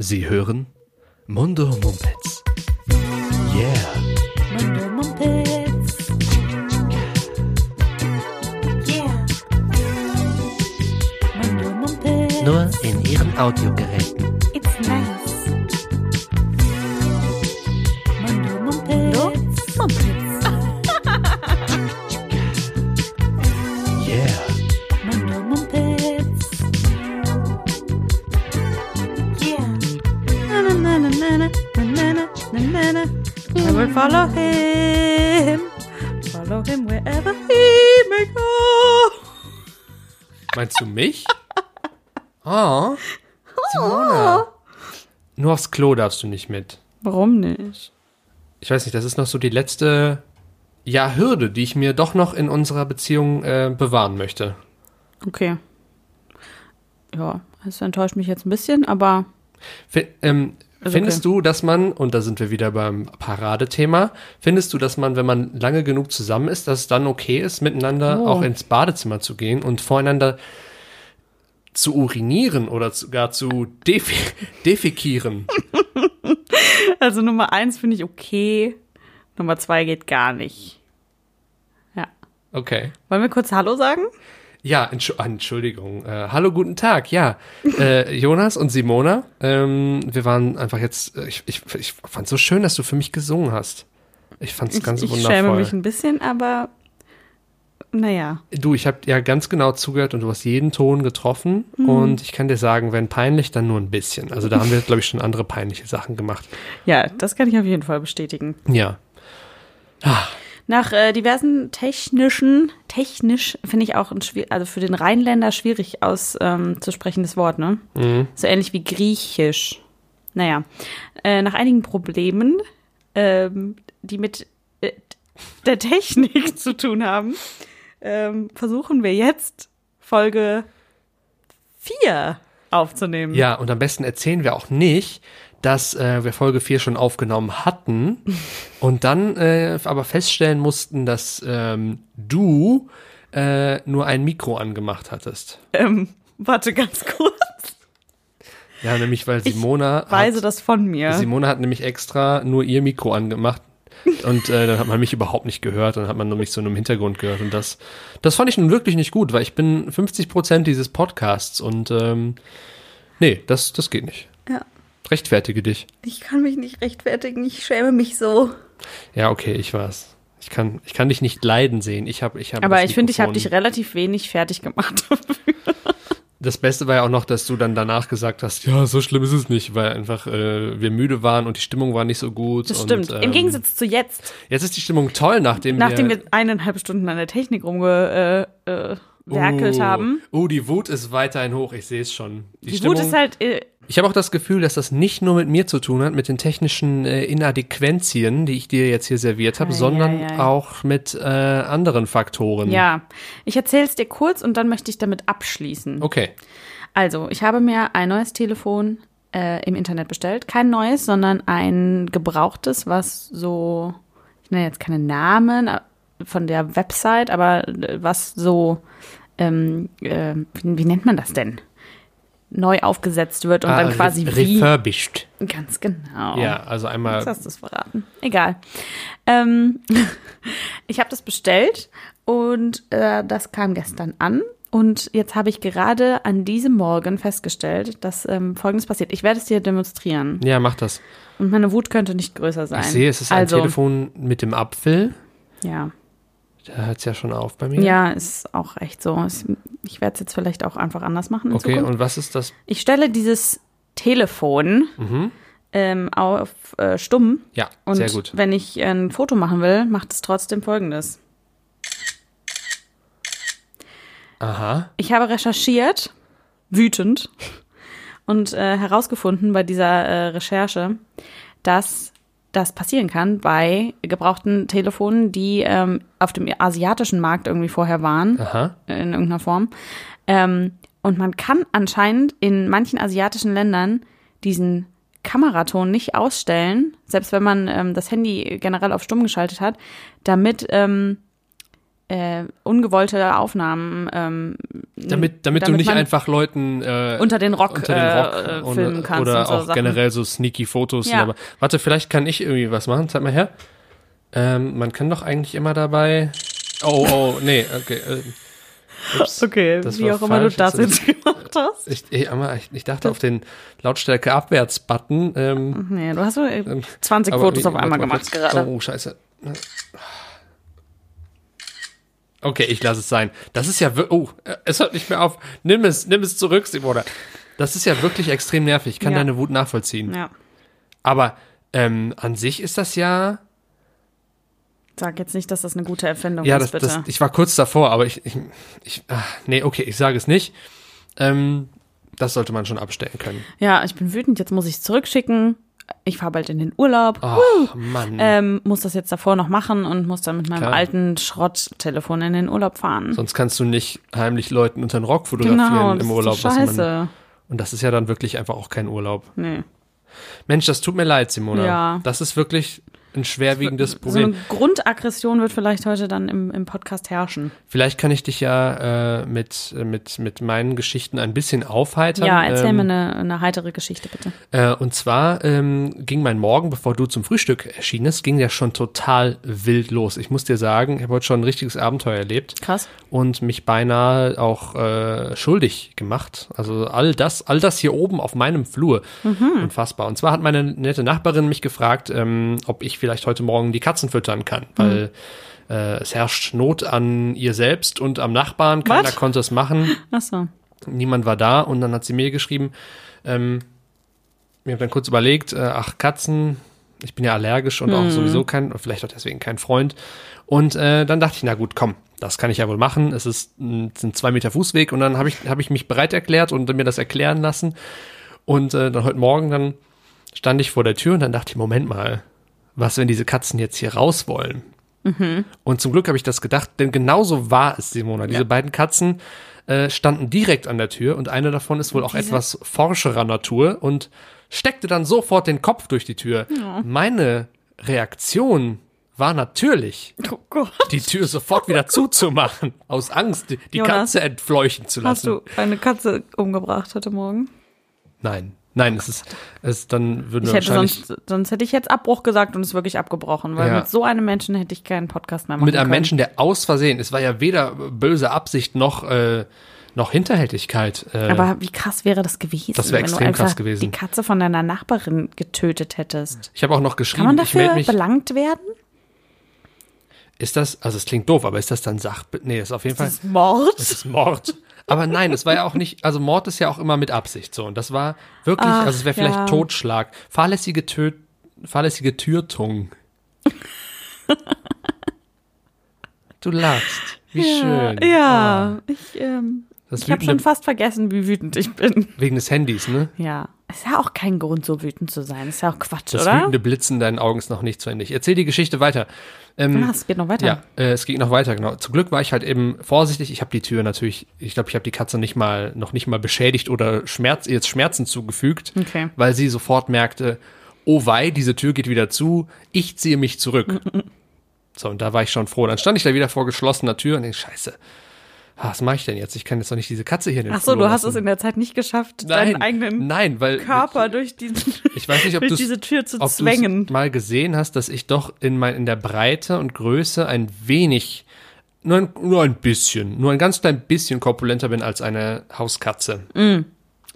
Sie hören Mundo Mumpets. Yeah. Mundo Mumpets. Yeah. Mundo Mumpets. Nur in Ihren Audiogeräten. Du mich? Oh. Simona. Nur aufs Klo darfst du nicht mit. Warum nicht? Ich weiß nicht, das ist noch so die letzte ja, Hürde, die ich mir doch noch in unserer Beziehung äh, bewahren möchte. Okay. Ja, das enttäuscht mich jetzt ein bisschen, aber F ähm, findest okay. du, dass man, und da sind wir wieder beim Paradethema, findest du, dass man, wenn man lange genug zusammen ist, dass es dann okay ist, miteinander Oh. auch ins Badezimmer zu gehen und voreinander zu urinieren oder sogar zu defi defekieren? also Nummer eins finde ich okay. Nummer zwei geht gar nicht. Ja. Okay. Wollen wir kurz Hallo sagen? Ja, Entschu ah, Entschuldigung. Äh, hallo, guten Tag. Ja, äh, Jonas und Simona, ähm, wir waren einfach jetzt, äh, ich, ich, ich fand so schön, dass du für mich gesungen hast. Ich fand es ganz ich wundervoll. schäme mich ein bisschen, aber naja. Du, ich habe ja ganz genau zugehört und du hast jeden Ton getroffen. Und ich kann dir sagen, wenn peinlich, dann nur ein bisschen. Also da haben wir, glaube ich, schon andere peinliche Sachen gemacht. Ja, das kann ich auf jeden Fall bestätigen. Ja. Ah, Nach äh, diversen technischen, technisch finde ich auch ein also für den Rheinländer schwierig aus ähm, Wort, ne? So ähnlich wie Griechisch. Naja, äh, nach einigen Problemen, ähm, die mit äh, der Technik zu tun haben, ähm, versuchen wir jetzt Folge 4 aufzunehmen. ja, und am besten erzählen wir auch nicht, dass äh, wir Folge 4 schon aufgenommen hatten und dann äh, aber feststellen mussten, dass ähm, du äh, nur ein Mikro angemacht hattest. Ähm, warte ganz kurz. Ja, nämlich weil Simona Weise hat, das von mir. Simone hat nämlich extra nur ihr Mikro angemacht und äh, dann hat man mich überhaupt nicht gehört, dann hat man nur mich so nur im Hintergrund gehört und das, das fand ich nun wirklich nicht gut, weil ich bin 50 Prozent dieses Podcasts und ähm, nee, das, das geht nicht. Ja. Rechtfertige dich. Ich kann mich nicht rechtfertigen, ich schäme mich so. Ja, okay, ich weiß. Ich kann, ich kann dich nicht leiden sehen. Ich habe, ich habe. Aber ich finde, ich habe dich relativ wenig fertig gemacht. Das Beste war ja auch noch, dass du dann danach gesagt hast, ja, so schlimm ist es nicht, weil einfach äh, wir müde waren und die Stimmung war nicht so gut. Das und, stimmt. Ähm, Im Gegensatz zu jetzt, Jetzt ist die Stimmung toll, nachdem, nachdem wir wir eineinhalb Stunden an der Technik rumgewerkelt äh, äh, werkelt Oh, haben. Oh, die Wut ist weiterhin hoch, ich sehe es schon. Die, Die Stimmung, Wut ist halt, äh, ich habe auch das Gefühl, dass das nicht nur mit mir zu tun hat, mit den technischen äh, Inadäquenzien, die ich dir jetzt hier serviert habe, Ei, sondern ei, ei. auch mit äh, anderen Faktoren. ja. Ich erzähle es dir kurz und dann möchte ich damit abschließen. Okay. Also, ich habe mir ein neues Telefon äh, im Internet bestellt. Kein neues, sondern ein gebrauchtes, was so, ich nenne jetzt keine Namen äh, von der Website, aber äh, was so, ähm, äh, wie nennt man das denn? Neu aufgesetzt wird und Ah, dann quasi re wie. refurbished. Ganz genau. Ja, also einmal. Jetzt hast du es verraten. Egal. Ähm, ich habe das bestellt und äh, das kam gestern an. Und jetzt habe ich gerade an diesem Morgen festgestellt, dass ähm, Folgendes passiert. Ich werde es dir demonstrieren. Ja, mach das. Und meine Wut könnte nicht größer sein. Ich sehe, es ist ein also, Telefon mit dem Apfel. Ja. Da hört es ja schon auf bei mir. ja, ist auch echt so. Ich werde es jetzt vielleicht auch einfach anders machen Okay, Zukunft. und was ist das? Ich stelle dieses Telefon Mhm. ähm, auf äh, stumm. Ja, Und sehr gut. wenn ich ein Foto machen will, macht es trotzdem folgendes. Aha. Ich habe recherchiert, wütend, und äh, herausgefunden bei dieser äh, Recherche, dass das passieren kann bei gebrauchten Telefonen, die ähm, auf dem asiatischen Markt irgendwie vorher waren, Aha. in irgendeiner Form. Ähm, und man kann anscheinend in manchen asiatischen Ländern diesen Kameraton nicht ausstellen, selbst wenn man ähm, das Handy generell auf stumm geschaltet hat, damit ähm, äh, ungewollte Aufnahmen ähm, Damit, damit, du Damit nicht man einfach Leuten äh, unter den Rock, unter den Rock äh, äh, und- filmen kannst oder so auch Sachen. generell so sneaky Fotos. Ja. Aber, warte, vielleicht kann ich irgendwie was machen. Zeig mal her. Ähm, man kann doch eigentlich immer dabei. Oh, oh, nee, okay. Äh, ups. Okay, wie auch immer du das Jetzt jetzt gemacht hast. Ich, ich, ich, dachte auf den Lautstärke Abwärts-Button. Ähm, Nee, du hast so äh, 20 aber Fotos auf einmal gemacht kurz. gerade. Oh, scheiße. Okay, ich lasse es sein. Das ist ja wir- oh, äh, es hört nicht mehr auf. Nimm es, nimm es zurück, Simona. Das ist ja wirklich extrem nervig. Ich kann Ja. deine Wut nachvollziehen. Ja, Aber ähm, an sich ist das ja. sag jetzt nicht, dass das eine gute Erfindung Ja, ist, das, bitte. das, ich war kurz davor, aber ich, ich, ich ach, nee, okay, ich sage es nicht. Ähm, das sollte man schon abstellen können. ja, ich bin wütend, jetzt muss ich es zurückschicken. Ich fahre bald in den Urlaub. Mann. Ähm, muss das jetzt davor noch machen und muss dann mit meinem Klar. alten Schrotttelefon in den Urlaub fahren. Sonst kannst du nicht heimlich Leuten unter den Rock fotografieren genau, im Urlaub. so was man- scheiße. Und das ist ja dann wirklich einfach auch kein Urlaub. Nee. Mensch, das tut mir leid, Simona. Ja. Das ist wirklich ein schwerwiegendes So Problem. eine Grundaggression wird vielleicht heute dann im, im Podcast herrschen. Vielleicht kann ich dich ja äh, mit, mit, mit meinen Geschichten ein bisschen aufheitern. Ja, erzähl ähm, mir eine, eine heitere Geschichte, bitte. Äh, und zwar ähm, ging mein Morgen, bevor du zum Frühstück erschienest, ging der schon total wild los. Ich muss dir sagen, ich habe heute schon ein richtiges Abenteuer erlebt Krass. und mich beinahe auch äh, schuldig gemacht. Also all das, all das hier oben auf meinem Flur. Unfassbar. Und zwar hat meine nette Nachbarin mich gefragt, ähm, ob ich vielleicht heute Morgen die Katzen füttern kann, weil äh, es herrscht Not an ihr selbst und am Nachbarn. Keiner Was? konnte es machen Ach so. niemand war da und dann hat sie mir geschrieben, ähm, mir habe dann kurz überlegt, äh, ach Katzen, ich bin ja allergisch und auch sowieso kein, vielleicht auch deswegen kein Freund. Und äh, dann dachte ich, na gut, komm, das kann ich ja wohl machen. Es ist ein, zwei Meter Fußweg und dann habe ich, hab ich mich bereit erklärt und mir das erklären lassen. Und äh, dann heute Morgen, dann stand ich vor der Tür und dann dachte ich, Moment mal, was, wenn diese Katzen jetzt hier raus wollen? Und zum Glück habe ich das gedacht, denn genauso war es, Simona. Diese beiden Katzen äh, standen direkt an der Tür und eine davon ist wohl auch Diese- etwas forscherer Natur und steckte dann sofort den Kopf durch die Tür. Meine Reaktion war natürlich, Oh die Tür sofort wieder zuzumachen, aus Angst, die, die Jonas, Katze entfleuchen zu Hast lassen. du eine Katze umgebracht heute Morgen? Nein, nein, es ist, es ist dann würden Ich wir hätte wahrscheinlich sonst, sonst hätte ich jetzt Abbruch gesagt und es wirklich abgebrochen, weil Ja. mit so einem Menschen hätte ich keinen Podcast mehr machen mit einem können. Menschen, der aus Versehen, es war ja weder böse Absicht noch äh, noch Hinterhältigkeit. Äh, Aber wie krass wäre das gewesen, Das wäre wenn du extrem krass gewesen. die Katze von deiner Nachbarin getötet hättest? ich habe auch noch geschrieben, Kann man dafür mich. belangt werden? Ist das, also es klingt doof, aber ist das dann Sach? Nee, ist auf jeden Fall. Das ist Mord. Es ist Mord. Aber nein, es war ja auch nicht, also Mord ist ja auch immer mit Absicht so. Und das war wirklich, Ach, also es wäre vielleicht ja. Totschlag. Fahrlässige Tö fahrlässige Türtung. Du lachst. Wie schön. Ja, ich, ähm, Das ich habe schon fast vergessen, wie wütend ich bin. wegen des Handys, ne? Ja. Ist ja auch kein Grund, so wütend zu sein. Ist ja auch Quatsch, Das oder? wütende Blitzen in deinen Augen ist noch nicht zu Ende. Ich erzähl die Geschichte weiter. Ähm, Ah, es geht noch weiter. Ja, äh, es ging noch weiter, genau. Zum Glück war ich halt eben vorsichtig. Ich habe die Tür natürlich, ich glaube, ich habe die Katze nicht mal, noch nicht mal beschädigt oder Schmerz, jetzt Schmerzen zugefügt, Okay. weil sie sofort merkte, oh wei, diese Tür geht wieder zu, ich ziehe mich zurück. so, und da war ich schon froh. Dann stand ich da wieder vor geschlossener Tür und denke, scheiße, was mache ich denn jetzt? Ich kann jetzt doch nicht diese Katze hier in den Ach so, Flur du hast lassen. es in der Zeit nicht geschafft, nein, deinen eigenen nein, weil Körper durch, diesen, ich weiß nicht, ob durch du diese Tür zu ob zwängen. du mal gesehen hast, dass ich doch in, mein, in der Breite und Größe ein wenig, nur ein, nur ein bisschen, nur ein ganz klein bisschen korpulenter bin als eine Hauskatze.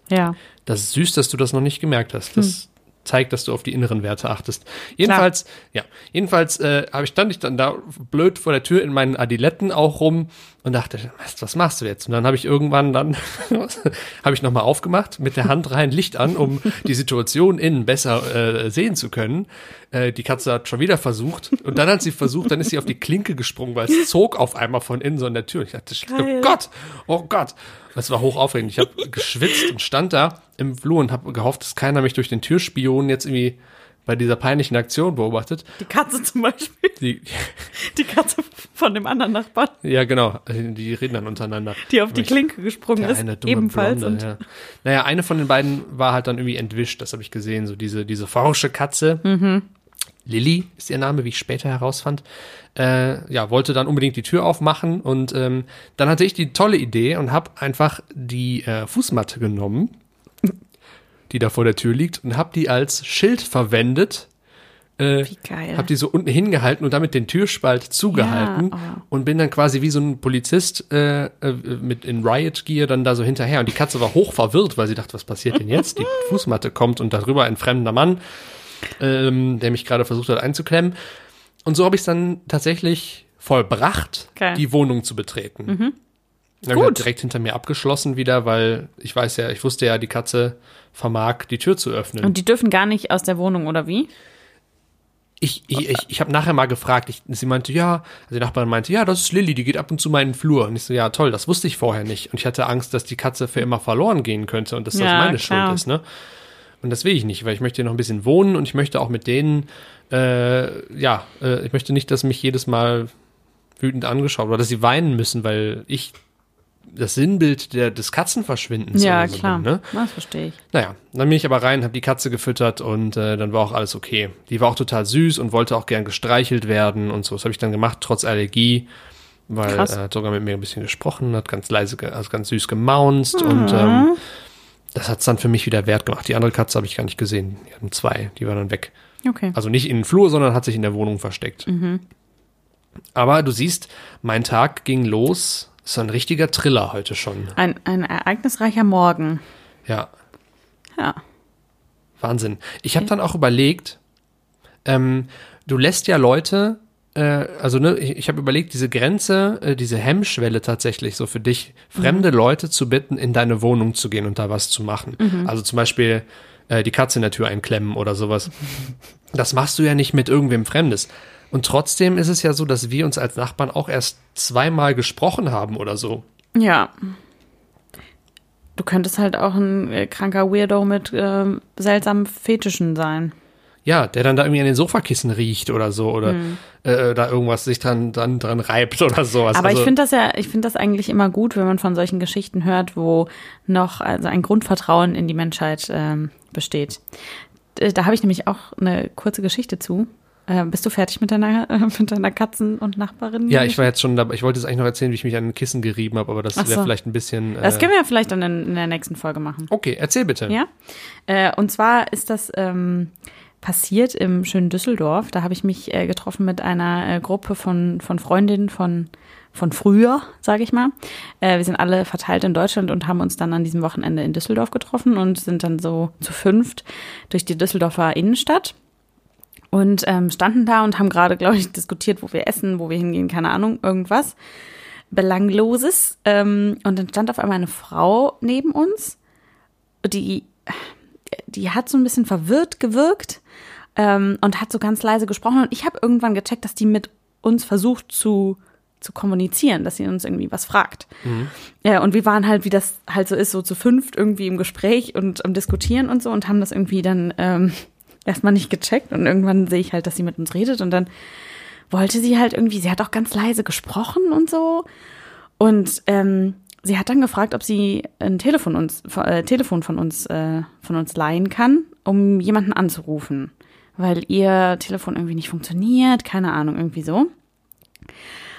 Ja. Das ist süß, dass du das noch nicht gemerkt hast. Das Hm. zeigt, dass du auf die inneren Werte achtest. Jedenfalls, ja, jedenfalls äh, habe ich stand ich dann da blöd vor der Tür in meinen Adiletten auch rum und dachte, was, was machst du jetzt? Und dann habe ich irgendwann dann habe ich noch mal aufgemacht, mit der Hand rein Licht an, um die Situation innen besser äh, sehen zu können. Äh, die Katze hat schon wieder versucht und dann hat sie versucht, dann ist sie auf die Klinke gesprungen, weil es zog auf einmal von innen so an der Tür. Ich dachte, Geil. oh Gott, oh Gott. Das war hochaufregend. Ich habe geschwitzt und stand da im Flur und habe gehofft, dass keiner mich durch den Türspion jetzt irgendwie bei dieser peinlichen Aktion beobachtet. Die Katze zum Beispiel. Die, Die Katze von dem anderen Nachbarn, ja, genau, die reden dann untereinander. die auf die Klinke gesprungen ist. eine dumme Ebenfalls. Blonde, ja. Naja, eine von den beiden war halt dann irgendwie entwischt, das habe ich gesehen, so diese, diese forsche Katze. Mhm. Lilly ist ihr Name, wie ich später herausfand, äh, ja, wollte dann unbedingt die Tür aufmachen und ähm, dann hatte ich die tolle Idee und habe einfach die äh, Fußmatte genommen, die da vor der Tür liegt und habe die als Schild verwendet. Äh, Wie geil. Hab die so unten hingehalten und damit den Türspalt zugehalten Ja, oh. und bin dann quasi wie so ein Polizist äh, äh, mit in Riot Gear dann da so hinterher und die Katze war hoch verwirrt, weil sie dachte, was passiert denn jetzt? Die Fußmatte kommt und darüber ein fremder Mann, ähm, der mich gerade versucht hat einzuklemmen. Und so habe ich es dann tatsächlich vollbracht, Geil. die Wohnung zu betreten. Mhm. Dann Gut. Direkt hinter mir abgeschlossen wieder, weil ich weiß ja, ich wusste ja, die Katze vermag, die Tür zu öffnen. Und die dürfen gar nicht aus der Wohnung, oder wie? Ich, ich, ich, ich habe nachher mal gefragt, ich, sie meinte, ja, also die Nachbarin meinte, ja, das ist Lilly, die geht ab und zu mal in den Flur. Und ich so, ja, toll, das wusste ich vorher nicht. Und ich hatte Angst, dass die Katze für immer verloren gehen könnte und dass das Ja, meine klar. Schuld ist, ne? Und das will ich nicht, weil ich möchte hier noch ein bisschen wohnen und ich möchte auch mit denen, äh, ja, äh, ich möchte nicht, dass mich jedes Mal wütend angeschaut oder dass sie weinen müssen, weil ich das Sinnbild der, des Katzenverschwindens Ja, so klar. bin, ne? Das verstehe ich. Naja, dann bin ich aber rein, habe die Katze gefüttert und äh, dann war auch alles okay. Die war auch total süß und wollte auch gern gestreichelt werden und so. Das habe ich dann gemacht, trotz Allergie, weil Krass. er hat sogar mit mir ein bisschen gesprochen, hat ganz leise, also ganz süß gemaunzt Mhm. und ähm, das hat's dann für mich wieder wert gemacht. Die andere Katze habe ich gar nicht gesehen. Die hatten zwei, die war dann weg. Okay. Also nicht in den Flur, sondern hat sich in der Wohnung versteckt. Mhm. Aber du siehst, mein Tag ging los. Ist ein richtiger Triller heute schon. Ein, ein ereignisreicher Morgen. Ja, Ja. Wahnsinn. Ich habe dann auch überlegt, ähm, du lässt ja Leute, äh, also ne, ich, ich habe überlegt, diese Grenze, äh, diese Hemmschwelle tatsächlich so für dich, fremde Leute zu bitten, in deine Wohnung zu gehen und da was zu machen. Also zum Beispiel äh, die Katze in der Tür einklemmen oder sowas. Das machst du ja nicht mit irgendwem Fremdes. Und trotzdem ist es ja so, dass wir uns als Nachbarn auch erst zweimal gesprochen haben oder so. Ja. Du könntest halt auch ein äh, kranker Weirdo mit ähm, seltsamen Fetischen sein. Ja, der dann da irgendwie an den Sofakissen riecht oder so oder äh, da irgendwas sich dran, dran, dran reibt oder sowas. Aber also, ich finde das ja, ich finde das eigentlich immer gut, wenn man von solchen Geschichten hört, wo noch also ein Grundvertrauen in die Menschheit ähm, besteht. Äh, Da habe ich nämlich auch eine kurze Geschichte zu. Äh, bist du fertig mit deiner, äh, mit deiner Katzen- und Nachbarin? Ja, ich war jetzt schon dabei. Ich wollte jetzt eigentlich noch erzählen, wie ich mich an den Kissen gerieben habe, aber das Ach wäre so. vielleicht ein bisschen. Äh, Das können wir ja vielleicht dann in, in der nächsten Folge machen. okay, erzähl bitte. Ja. Äh, und zwar ist das ähm, passiert im schönen Düsseldorf. Da habe ich mich äh, getroffen mit einer äh, Gruppe von, von Freundinnen von, von früher, sage ich mal. Äh, wir sind alle verteilt in Deutschland und haben uns dann an diesem Wochenende in Düsseldorf getroffen und sind dann so zu fünft durch die Düsseldorfer Innenstadt. Und ähm, standen da und haben gerade, glaube ich, diskutiert, wo wir essen, wo wir hingehen, keine Ahnung, irgendwas. Belangloses. Ähm, und dann stand auf einmal eine Frau neben uns, die, die hat so ein bisschen verwirrt gewirkt ähm, und hat so ganz leise gesprochen. Und ich habe irgendwann gecheckt, dass die mit uns versucht zu, zu kommunizieren, dass sie uns irgendwie was fragt. Ja, und wir waren halt, wie das halt so ist, so zu fünft irgendwie im Gespräch und am Diskutieren und so und haben das irgendwie dann ähm, erstmal nicht gecheckt. Und irgendwann sehe ich halt, dass sie mit uns redet und dann wollte sie halt irgendwie, sie hat auch ganz leise gesprochen und so. Und ähm, sie hat dann gefragt, ob sie ein Telefon, uns, äh, Telefon von, uns, äh, von uns leihen kann, um jemanden anzurufen. Weil ihr Telefon irgendwie nicht funktioniert, keine Ahnung, irgendwie so.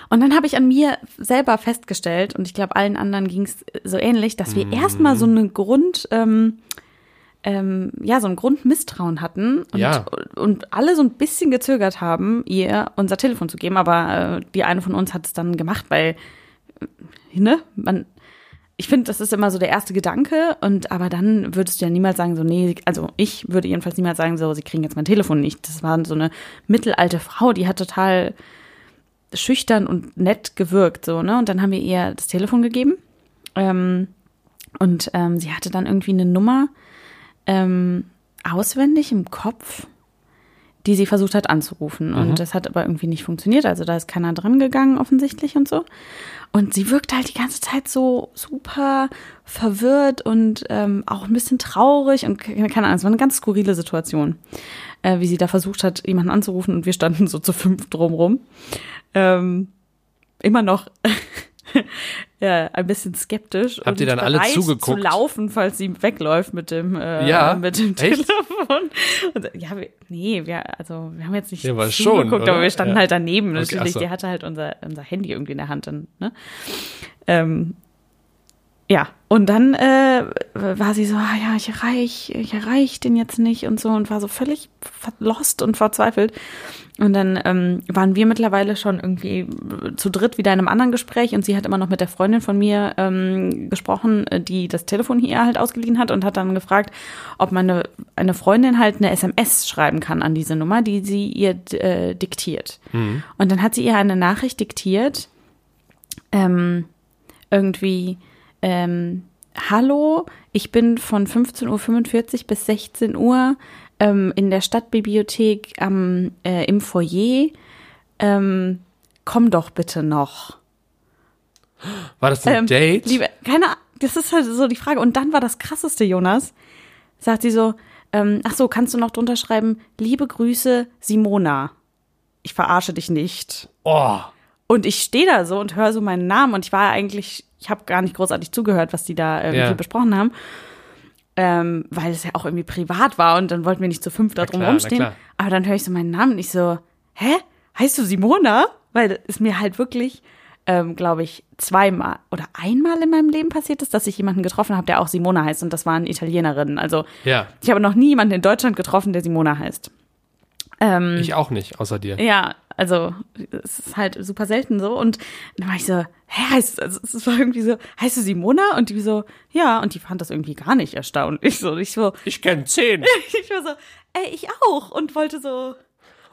Und dann habe ich an mir selber festgestellt, und ich glaube, allen anderen ging es so ähnlich, dass wir erstmal so eine Grund, ähm, ähm, ja, so ein Grundmisstrauen hatten und, Ja. und alle so ein bisschen gezögert haben, ihr unser Telefon zu geben. Aber äh, die eine von uns hat es dann gemacht, weil, äh, ne, man, ich finde, das ist immer so der erste Gedanke. Und aber dann würdest du ja niemals sagen, so, nee, also ich würde jedenfalls niemals sagen, so, sie kriegen jetzt mein Telefon nicht. Das war so eine mittelalte Frau, die hat total schüchtern und nett gewirkt, so, ne? Und dann haben wir ihr das Telefon gegeben. Ähm, und ähm, sie hatte dann irgendwie eine Nummer ähm, auswendig im Kopf, die sie versucht hat anzurufen. Und das hat aber irgendwie nicht funktioniert. Also da ist keiner dran gegangen, offensichtlich und so. Und sie wirkt halt die ganze Zeit so super verwirrt und ähm, auch ein bisschen traurig und keine keine Ahnung, es war eine ganz skurrile Situation, äh, wie sie da versucht hat, jemanden anzurufen und wir standen so zu fünf drumrum. Ähm, immer noch ja, ein bisschen skeptisch. Habt ihr dann alle zugeguckt? zu laufen, falls sie wegläuft mit dem, äh, Ja, mit dem echt? Telefon. Und, ja, wir, nee, wir, also, wir haben jetzt nicht Ja, schon, zugeguckt, oder? aber wir standen Ja. halt daneben. Okay, Natürlich, so. die hatte halt unser, unser Handy irgendwie in der Hand dann, ne? Ähm, ja, und dann äh, war sie so, ah, ja, ich erreiche ich erreich den jetzt nicht und so und war so völlig lost und verzweifelt. Und dann ähm, waren wir mittlerweile schon irgendwie zu dritt wieder in einem anderen Gespräch und sie hat immer noch mit der Freundin von mir ähm, gesprochen, äh, die das Telefon hier halt ausgeliehen hat und hat dann gefragt, ob meine eine Freundin halt eine SMS schreiben kann an diese Nummer, die sie ihr äh, diktiert. Und dann hat sie ihr eine Nachricht diktiert, ähm, irgendwie, ähm, hallo, ich bin von 15.45 Uhr bis 16 Uhr ähm, in der Stadtbibliothek am, äh, im Foyer. Ähm, komm doch bitte noch. War das ein Ähm, Date? Liebe, keine Ahnung, das ist halt so die Frage. Und dann war das krasseste, Jonas, sagt sie so, ähm, ach so, kannst du noch drunter schreiben, liebe Grüße, Simona. Ich verarsche dich nicht. oh, Und ich stehe da so und höre so meinen Namen und ich war eigentlich, ich habe gar nicht großartig zugehört, was die da irgendwie Ja. besprochen haben. Ähm, weil es ja auch irgendwie privat war und dann wollten wir nicht zu fünf da drum klar, rumstehen. Aber dann höre ich so meinen Namen und ich so, hä? Heißt du Simona? Weil es mir halt wirklich, ähm, glaube ich, zweimal oder einmal in meinem Leben passiert ist, dass ich jemanden getroffen habe, der auch Simona heißt und das waren Italienerinnen. Also ja. ich habe noch nie jemanden in Deutschland getroffen, der Simona heißt. Ähm, Ich auch nicht, außer dir. ja, also es ist halt super selten so. Und dann war ich so, hä, heißt, also es war irgendwie so, heißt du Simona? Und die so, ja, und die fand das irgendwie gar nicht erstaunlich. So, ich so, Ich kenne zehn. ich war so, ey, ich auch. Und wollte so.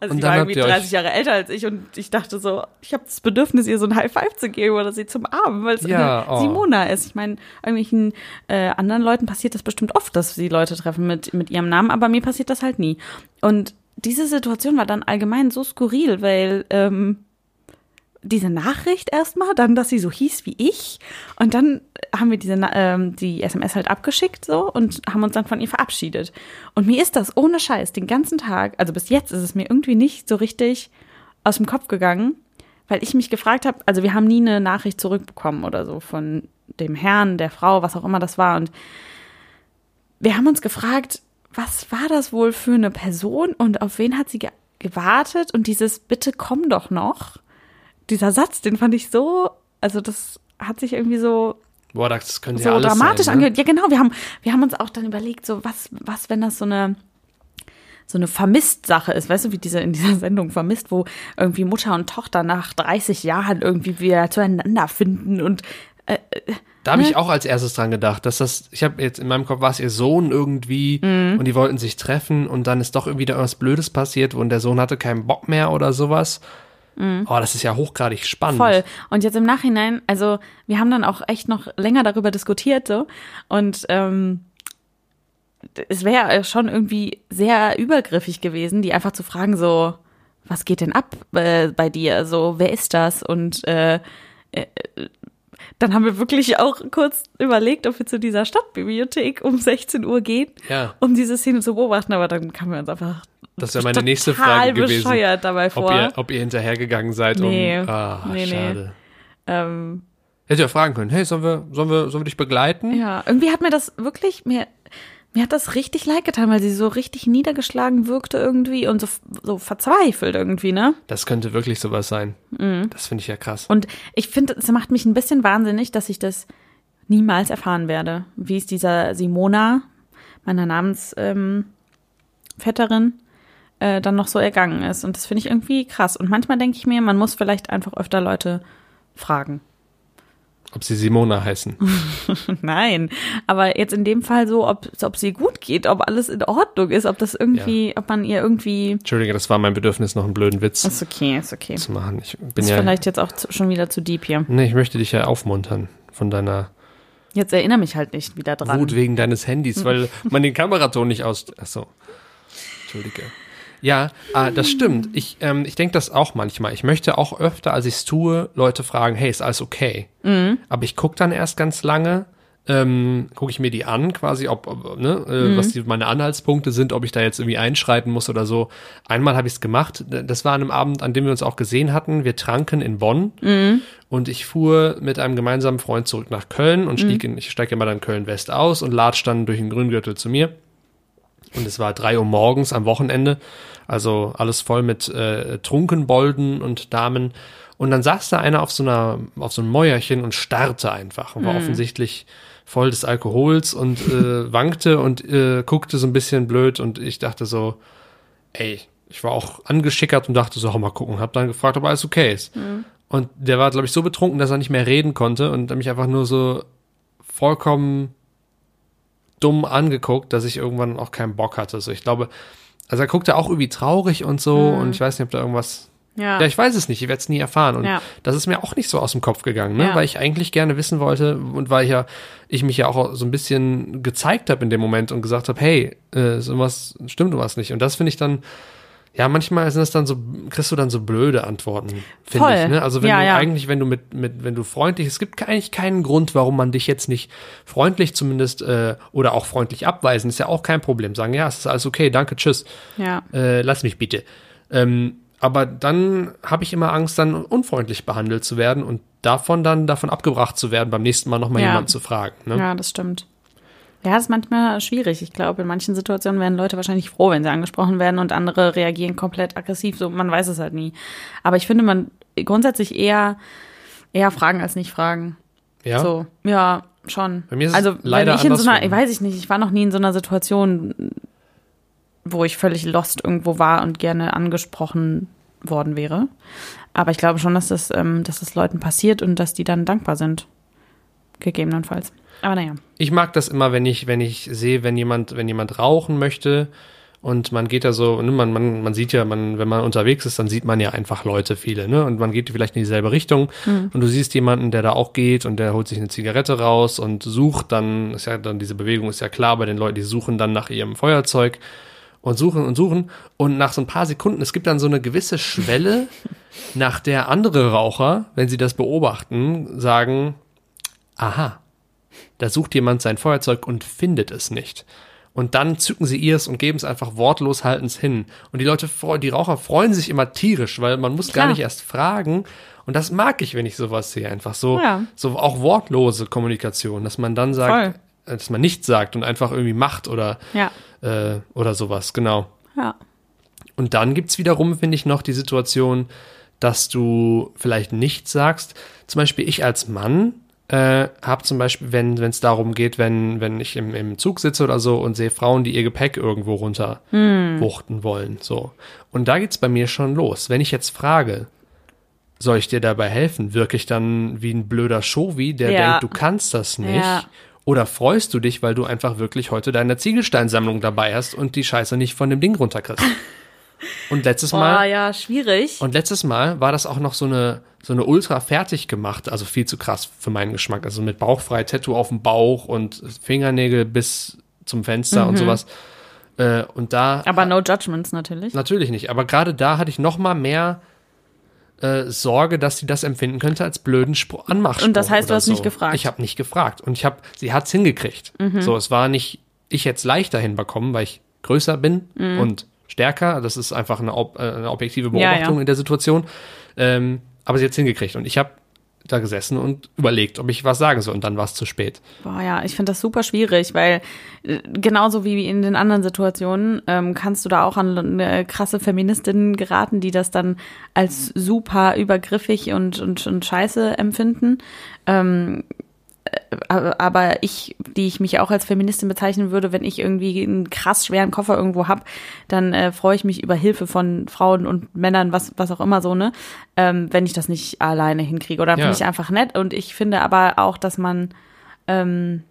Also Und sie dann war irgendwie ihr euch- 30 Jahre älter als ich und ich dachte so, ich habe das Bedürfnis, ihr so ein High Five zu geben oder sie zum Arm, weil es Ja, oh. Simona ist. Ich meine, irgendwelchen äh, anderen Leuten passiert das bestimmt oft, dass sie Leute treffen mit, mit ihrem Namen, aber mir passiert das halt nie. Und diese Situation war dann allgemein so skurril, weil ähm, diese Nachricht erstmal, dann, dass sie so hieß wie ich. Und dann haben wir diese, ähm, die SMS halt abgeschickt so und haben uns dann von ihr verabschiedet. Und mir ist das ohne Scheiß den ganzen Tag, also bis jetzt ist es mir irgendwie nicht so richtig aus dem Kopf gegangen, weil ich mich gefragt habe, also wir haben nie eine Nachricht zurückbekommen oder so von dem Herrn, der Frau, was auch immer das war. Und wir haben uns gefragt, was war das wohl für eine Person und auf wen hat sie ge gewartet? Und dieses Bitte komm doch noch dieser Satz, den fand ich so, also das hat sich irgendwie so, Boah, das könnte so ja alles dramatisch sein, ne? angehört. Ja, genau, wir haben, wir haben uns auch dann überlegt, so was, was, wenn das so eine, so eine Vermisst-Sache ist, weißt du, wie diese in dieser Sendung vermisst, wo irgendwie Mutter und Tochter nach 30 Jahren irgendwie wieder zueinander finden und Da habe ich Ne? auch als erstes dran gedacht, dass das, ich habe jetzt in meinem Kopf war es ihr Sohn irgendwie Mhm. und die wollten sich treffen und dann ist doch irgendwie da irgendwas Blödes passiert und der Sohn hatte keinen Bock mehr oder sowas. Oh, das ist ja hochgradig spannend. Mhm. Voll. Und jetzt im Nachhinein, also wir haben dann auch echt noch länger darüber diskutiert so und ähm, es wäre schon irgendwie sehr übergriffig gewesen, die einfach zu fragen so, was geht denn ab äh, bei dir? So, wer ist das? Und äh, äh, dann haben wir wirklich auch kurz überlegt, ob wir zu dieser Stadtbibliothek um 16 Uhr gehen, Ja. um diese Szene zu beobachten, aber dann kamen wir uns einfach Das wäre meine nächste Frage gewesen. bescheuert dabei vor. Ob ihr, ob ihr hinterhergegangen seid, Nee. um. Ah, Nee, nee. schade. ähm, Hätte ja fragen können, hey, sollen wir, sollen wir, sollen wir dich begleiten? Ja, irgendwie hat mir das wirklich, mir, mir hat das richtig leid getan, weil sie so richtig niedergeschlagen wirkte irgendwie und so, so verzweifelt irgendwie, ne? Das könnte wirklich sowas sein. Mhm. Das finde ich ja krass. Und ich finde, es macht mich ein bisschen wahnsinnig, dass ich das niemals erfahren werde. Wie es dieser Simona, meiner Namensvetterin, ähm, äh, dann noch so ergangen ist. Und das finde ich irgendwie krass. Und manchmal denke ich mir, man muss vielleicht einfach öfter Leute fragen. Ob sie Simona heißen. Nein, aber jetzt in dem Fall so, ob ob sie gut geht, ob alles in Ordnung ist, ob das irgendwie, ob man ihr irgendwie. Entschuldige, das war mein Bedürfnis, noch einen blöden Witz Ist okay, ist okay. zu machen. Ich bin Ist ja. vielleicht jetzt auch zu, schon wieder zu deep hier. Nee, ich möchte dich ja aufmuntern von deiner Jetzt erinnere mich halt nicht wieder dran. Wut wegen deines Handys, weil man den Kameraton nicht aus. Achso. Entschuldige. Ja, ah, das stimmt. Ich, ähm, ich denke das auch manchmal. Ich möchte auch öfter, als ich es tue, Leute fragen, hey, ist alles okay? Mhm. Aber ich gucke dann erst ganz lange, ähm, gucke ich mir die an, quasi, ob, ob ne, äh, Mhm. was die, meine Anhaltspunkte sind, ob ich da jetzt irgendwie einschreiten muss oder so. Einmal habe ich es gemacht. Das war an einem Abend, an dem wir uns auch gesehen hatten. Wir tranken in Bonn Mhm. und ich fuhr mit einem gemeinsamen Freund zurück nach Köln Mhm. und stieg in, ich steige immer dann Köln West aus und latsch dann durch den Grüngürtel zu mir. Und es war drei Uhr morgens am Wochenende, also alles voll mit äh, Trunkenbolden und Damen. Und dann saß da einer auf so einer, auf so einem Mäuerchen und starrte einfach und war offensichtlich voll des Alkohols und äh, wankte und äh, guckte so ein bisschen blöd und ich dachte so, ey, ich war auch angeschickert und dachte so, oh, mal gucken, hab dann gefragt, ob alles okay ist. Und der war, glaube ich, so betrunken, dass er nicht mehr reden konnte und mich einfach nur so vollkommen dumm angeguckt, dass ich irgendwann auch keinen Bock hatte. So, ich glaube, also er guckte auch irgendwie traurig und so und ich weiß nicht, ob da irgendwas. Ja. Ja, ich weiß es nicht, ich werde es nie erfahren. Und Ja. das ist mir auch nicht so aus dem Kopf gegangen, ne? Ja. weil ich eigentlich gerne wissen wollte und weil ich ja, ich mich ja auch so ein bisschen gezeigt habe in dem Moment und gesagt habe, hey, äh, sowas stimmt was nicht. Und das finde ich dann, ja, manchmal sind das dann so, kriegst du dann so blöde Antworten, finde ich. Ne? Also wenn Ja, du ja. eigentlich, wenn du mit, mit, wenn du freundlich, es gibt eigentlich keinen Grund, warum man dich jetzt nicht freundlich zumindest äh, oder auch freundlich abweisen, ist ja auch kein Problem. Sagen, ja, es ist alles okay, danke, tschüss ja. äh, lass mich bitte. Ähm, aber dann habe ich immer Angst, dann unfreundlich behandelt zu werden und davon dann davon abgebracht zu werden, beim nächsten Mal nochmal Ja. jemanden zu fragen. Ne? Ja, das stimmt. Ja, das ist manchmal schwierig. Ich glaube, in manchen Situationen werden Leute wahrscheinlich froh, wenn sie angesprochen werden und andere reagieren komplett aggressiv. So, man weiß es halt nie. Aber ich finde, man grundsätzlich eher, eher fragen als nicht fragen. Ja? So, ja, schon. Bei mir ist es also, leider wenn ich in so einer, ich weiß ich nicht, ich war noch nie in so einer Situation, wo ich völlig lost irgendwo war und gerne angesprochen worden wäre. Aber ich glaube schon, dass das, ähm, dass das Leuten passiert und dass die dann dankbar sind. Gegebenenfalls. Aber naja. Ich mag das immer, wenn ich, wenn ich sehe, wenn jemand, wenn jemand rauchen möchte und man geht da so, ne, man, man, man sieht ja, man, wenn man unterwegs ist, dann sieht man ja einfach Leute, viele, ne? Und man geht vielleicht in dieselbe Richtung und du siehst jemanden, der da auch geht und der holt sich eine Zigarette raus und sucht dann, ist ja dann diese Bewegung ist ja klar bei den Leuten, die suchen dann nach ihrem Feuerzeug und suchen und suchen und nach so ein paar Sekunden, es gibt dann so eine gewisse Schwelle, nach der andere Raucher, wenn sie das beobachten, sagen, aha, da sucht jemand sein Feuerzeug und findet es nicht. Und dann zücken sie ihrs und geben es einfach wortlos haltens hin. Und die Leute, die Raucher freuen sich immer tierisch, weil man muss gar Klar. nicht erst fragen. Und das mag ich, wenn ich sowas sehe. Einfach so, Ja. so auch wortlose Kommunikation, dass man dann sagt, Voll. äh, dass man nichts sagt und einfach irgendwie macht oder, Ja. äh, oder sowas, genau. Ja. Und dann gibt's wiederum, finde ich, noch die Situation, dass du vielleicht nichts sagst. Zum Beispiel ich als Mann äh, habe zum Beispiel, wenn es darum geht, wenn, wenn ich im, im Zug sitze oder so und sehe Frauen, die ihr Gepäck irgendwo runter wuchten wollen. So. Und da geht's bei mir schon los. Wenn ich jetzt frage, soll ich dir dabei helfen, wirke ich dann wie ein blöder Showi, der Ja. denkt, du kannst das nicht. Ja. Oder freust du dich, weil du einfach wirklich heute deine Ziegelsteinsammlung dabei hast und die Scheiße nicht von dem Ding runterkriegst? Und letztes Boah, Mal, ja, schwierig. und letztes Mal war das auch noch so eine, so eine ultra fertig gemacht, also viel zu krass für meinen Geschmack. Also mit bauchfrei Tattoo auf dem Bauch und Fingernägel bis zum Fenster und sowas. Äh, und da. Mhm. Aber no judgments natürlich. Natürlich nicht. Aber gerade da hatte ich noch mal mehr äh, Sorge, dass sie das empfinden könnte als blöden Spruch, Anmachspruch. Und das heißt, du hast nicht so. gefragt? Mhm. Ich habe nicht gefragt. Und ich habe, sie hat's hingekriegt. So, es war nicht, ich es leichter hinbekommen, weil ich größer bin und stärker. Das ist einfach eine, ob, äh, eine objektive Mhm. Ja, Beobachtung ja. in der Situation. Ähm, aber sie hat's hingekriegt. Und ich habe da gesessen und überlegt, ob ich was sagen soll. Und dann war es zu spät. Boah, ja, ich finde das super schwierig, weil äh, genauso wie in den anderen Situationen ähm, kannst du da auch an eine krasse Feministinnen geraten, die das dann als super übergriffig und, und, und scheiße empfinden. Ähm, äh, aber ich, die ich mich auch als Feministin bezeichnen würde, wenn ich irgendwie einen krass schweren Koffer irgendwo hab, dann äh, freue ich mich über Hilfe von Frauen und Männern, was, was auch immer so, ne? Ähm, wenn ich das nicht alleine hinkriege. Oder Ja. finde ich einfach nett. Und ich finde aber auch, dass man ähm,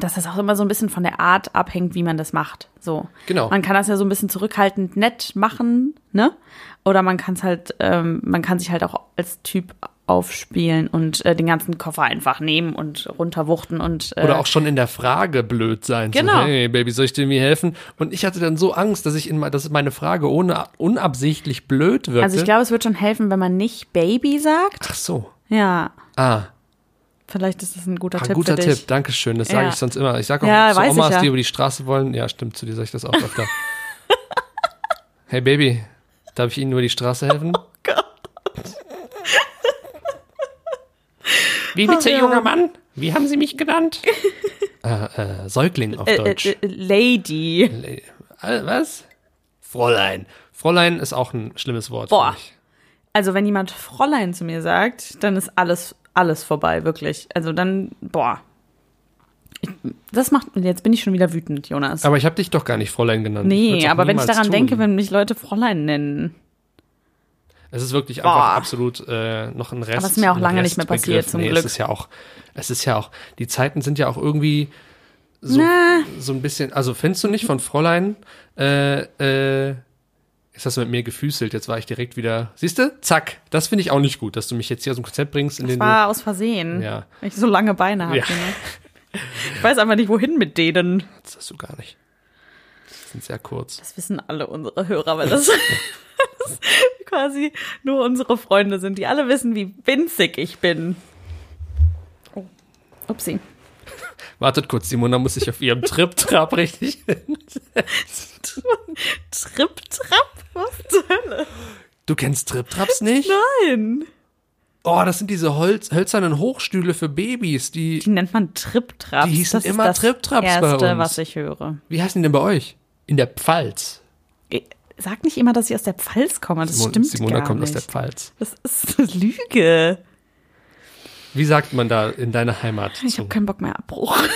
dass das auch immer so ein bisschen von der Art abhängt, wie man das macht. So. Genau. Man kann das ja so ein bisschen zurückhaltend nett machen, ne? Oder man kann es halt, ähm, man kann sich halt auch als Typ aufspielen und äh, den ganzen Koffer einfach nehmen und runterwuchten und äh, Oder auch schon in der Frage blöd sein. Genau. So, hey, Baby, soll ich dir irgendwie helfen? Und ich hatte dann so Angst, dass ich in, dass meine Frage ohne unabsichtlich blöd wirkte. also ich glaube, es wird schon helfen, wenn man nicht Baby sagt. Ach so. Ja. Ah. Vielleicht ist das ein guter Ah, Tipp guter für dich. Tipp, Dankeschön. Das sage Ja. ich sonst immer. Ich sage auch Ja, zu Omas, ja. die über die Straße wollen. Ja, stimmt, zu dir sage ich das auch öfter. hey Baby, darf ich Ihnen über die Straße helfen? Oh Gott. Wie bitte, ja. junger Mann? Wie haben Sie mich genannt? äh, äh, Säugling auf Äh, Deutsch. äh, äh, Lady. Äh, Was? Fräulein. Fräulein ist auch ein schlimmes Wort. Boah. Also wenn jemand Fräulein zu mir sagt, dann ist alles, alles vorbei, wirklich. Also dann, boah. Ich, das macht, jetzt bin ich schon wieder wütend, Jonas. Aber ich habe dich doch gar nicht Fräulein genannt. Nee, aber wenn ich daran tun. denke, wenn mich Leute Fräulein nennen. Es ist wirklich Boah. einfach absolut äh, noch ein Rest. Aber es ist mir auch lange nicht mehr passiert, Restbegriff. zum nee, Glück. Es ist ja auch, es ist ja auch, die Zeiten sind ja auch irgendwie so, Na. so ein bisschen, also findest du nicht von Fräulein, äh, äh, jetzt hast du mit mir gefüßelt, jetzt war ich direkt wieder, siehst du, zack, das finde ich auch nicht gut, dass du mich jetzt hier aus dem Konzept bringst, in Das dem war aus Versehen. Ja. Weil ich so lange Beine habe. Ja. Ne? Ich weiß einfach nicht, wohin mit denen. du, das hast du gar nicht. Die sind sehr kurz. Das wissen alle unsere Hörer, weil das, das quasi nur unsere Freunde sind, die alle wissen, wie winzig ich bin. Oh. Upsi. Wartet kurz, Simona muss sich auf ihrem Trip-Trap richtig Trip-Trap? Was zur Hölle? Du kennst Trip-Traps nicht? Nein. Oh, das sind diese Holz, hölzernen Hochstühle für Babys, die, Die nennt man Trip-Traps. Die hießen das immer das Trip-Traps bei Erste, uns. was ich höre. wie heißen die denn bei euch? In der Pfalz. Sag nicht immer, dass ich aus der Pfalz komme. Das Simon- stimmt Simona gar kommt nicht. aus der Pfalz. Das ist eine Lüge. Wie sagt man da in deiner Heimat? Ich habe keinen Bock mehr Abbruch.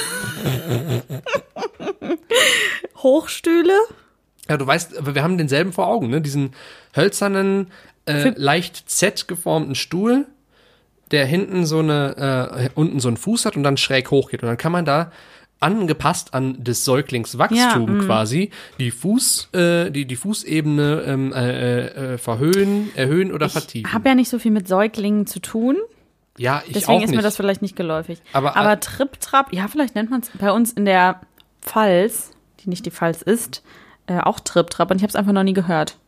Hochstühle? Ja, du weißt, aber wir haben denselben vor Augen, ne? Diesen hölzernen, äh, leicht Z geformten Stuhl, der hinten so eine, äh, unten so einen Fuß hat und dann schräg hochgeht. Und dann kann man da angepasst an des Säuglings Wachstum Ja, mm. quasi die Fuß, äh, die, die Fußebene ähm, äh, äh, verhöhen, erhöhen oder Ich vertiefen. habe ja nicht so viel mit Säuglingen zu tun. ja, ich Deswegen auch ist nicht. mir das vielleicht nicht geläufig. Aber- Aber Trip-Trap, ja, vielleicht nennt man es bei uns in der Pfalz, die nicht die Pfalz ist, äh, auch Trip-Trap. Und ich habe es einfach noch nie gehört.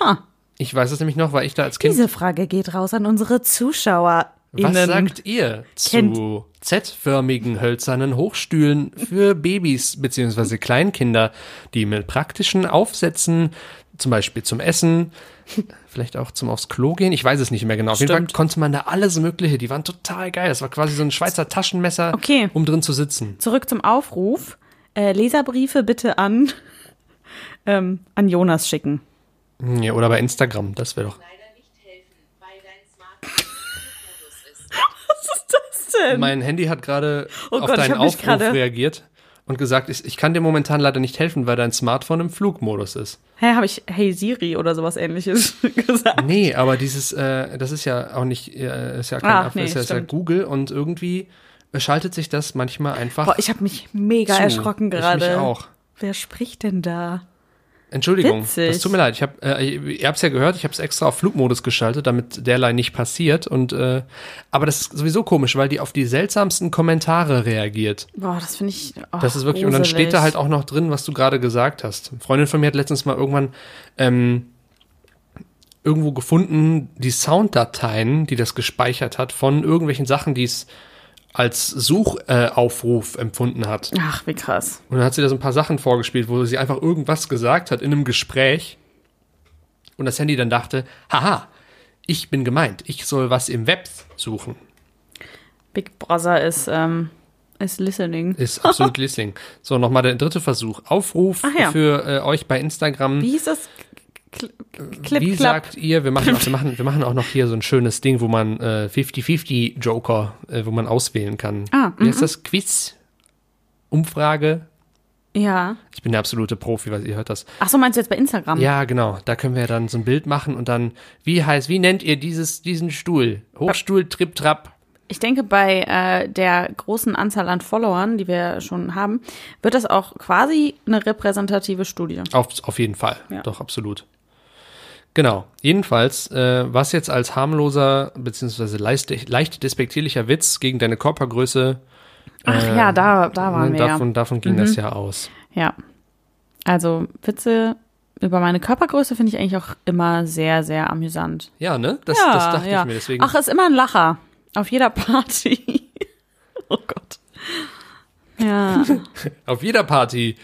Ha, ich weiß es nämlich noch, weil ich da als Kind diese Frage geht raus an unsere Zuschauer. Was sagt ihr zu Z-förmigen hölzernen Hochstühlen für Babys bzw. Kleinkinder, die mit praktischen Aufsätzen, zum Beispiel zum Essen, vielleicht auch zum aufs Klo gehen, ich weiß es nicht mehr genau. Auf jeden Fall konnte man da alles Mögliche, die waren total geil. Das war quasi so ein Schweizer Taschenmesser, Okay. um drin zu sitzen. Zurück zum Aufruf. Äh, Leserbriefe bitte an, ähm, an Jonas schicken. Ja, oder bei Instagram, das wäre doch. leider nicht helfen, weil dein Smartphone im Flugmodus ist. Was ist das denn? Mein Handy hat gerade Oh auf Gott, ich deinen Aufruf reagiert und gesagt, ich, ich kann dir momentan leider nicht helfen, weil dein Smartphone im Flugmodus ist. Hä, habe ich Hey Siri oder sowas ähnliches gesagt? Nee, aber dieses, äh, das ist ja auch nicht, äh, ist ja kein Ach, Apfel, nee, ist ja, ist ja. Google und irgendwie schaltet sich das manchmal einfach. Boah, ich habe mich mega zu. erschrocken Ich gerade. mich auch. Wer spricht denn da? Entschuldigung, Witzig. das tut mir leid. Ich hab, äh, ihr habt es ja gehört, ich habe es extra auf Flugmodus geschaltet, damit derlei nicht passiert. Und äh, aber das ist sowieso komisch, weil die auf die seltsamsten Kommentare reagiert. Boah, das finde ich. Oh, Das ist wirklich, und dann steht da halt auch noch drin, was du gerade gesagt hast. Eine Freundin von mir hat letztens mal irgendwann ähm, irgendwo gefunden, die Sounddateien, die das gespeichert hat, von irgendwelchen Sachen, die es als Suchaufruf äh, empfunden hat. Ach, wie krass. Und dann hat sie da so ein paar Sachen vorgespielt, wo sie einfach irgendwas gesagt hat in einem Gespräch. Und das Handy dann dachte, haha, ich bin gemeint, ich soll was im Web suchen. Big Brother ist, ähm, ist listening. Ist absolut listening. So, nochmal der dritte Versuch. Aufruf ja. für äh, euch bei Instagram. Wie hieß das? Cl Clip, Wie sagt ihr, wir machen, auch, wir, machen, wir machen auch noch hier so ein schönes Ding, wo man äh, 50-50 Joker, äh, wo man auswählen kann. Ah, Wie heißt das? Quiz? Umfrage? Ja. Ich bin der absolute Profi, weil ihr hört das. Ach so, meinst du jetzt bei Instagram? Ja, genau. Da können wir dann so ein Bild machen und dann, wie heißt, wie nennt ihr dieses, diesen Stuhl? Hochstuhl, Trip, Trap. Ich denke, bei äh, der großen Anzahl an Followern, die wir schon haben, wird das auch quasi eine repräsentative Studie. Auf, auf jeden Fall. Ja. Doch, absolut. Genau. Jedenfalls, äh, was jetzt als harmloser beziehungsweise leicht, leicht despektierlicher Witz gegen deine Körpergröße, Ach ja, da, da waren ne, wir davon, davon ging das ja aus. ja. Ja. Also Witze über meine Körpergröße finde ich eigentlich auch immer sehr, sehr amüsant. Ja, ne? Das, ja, das dachte ja. ich mir. Deswegen. Ach, ist immer ein Lacher. Auf jeder Party. Ja. Auf jeder Party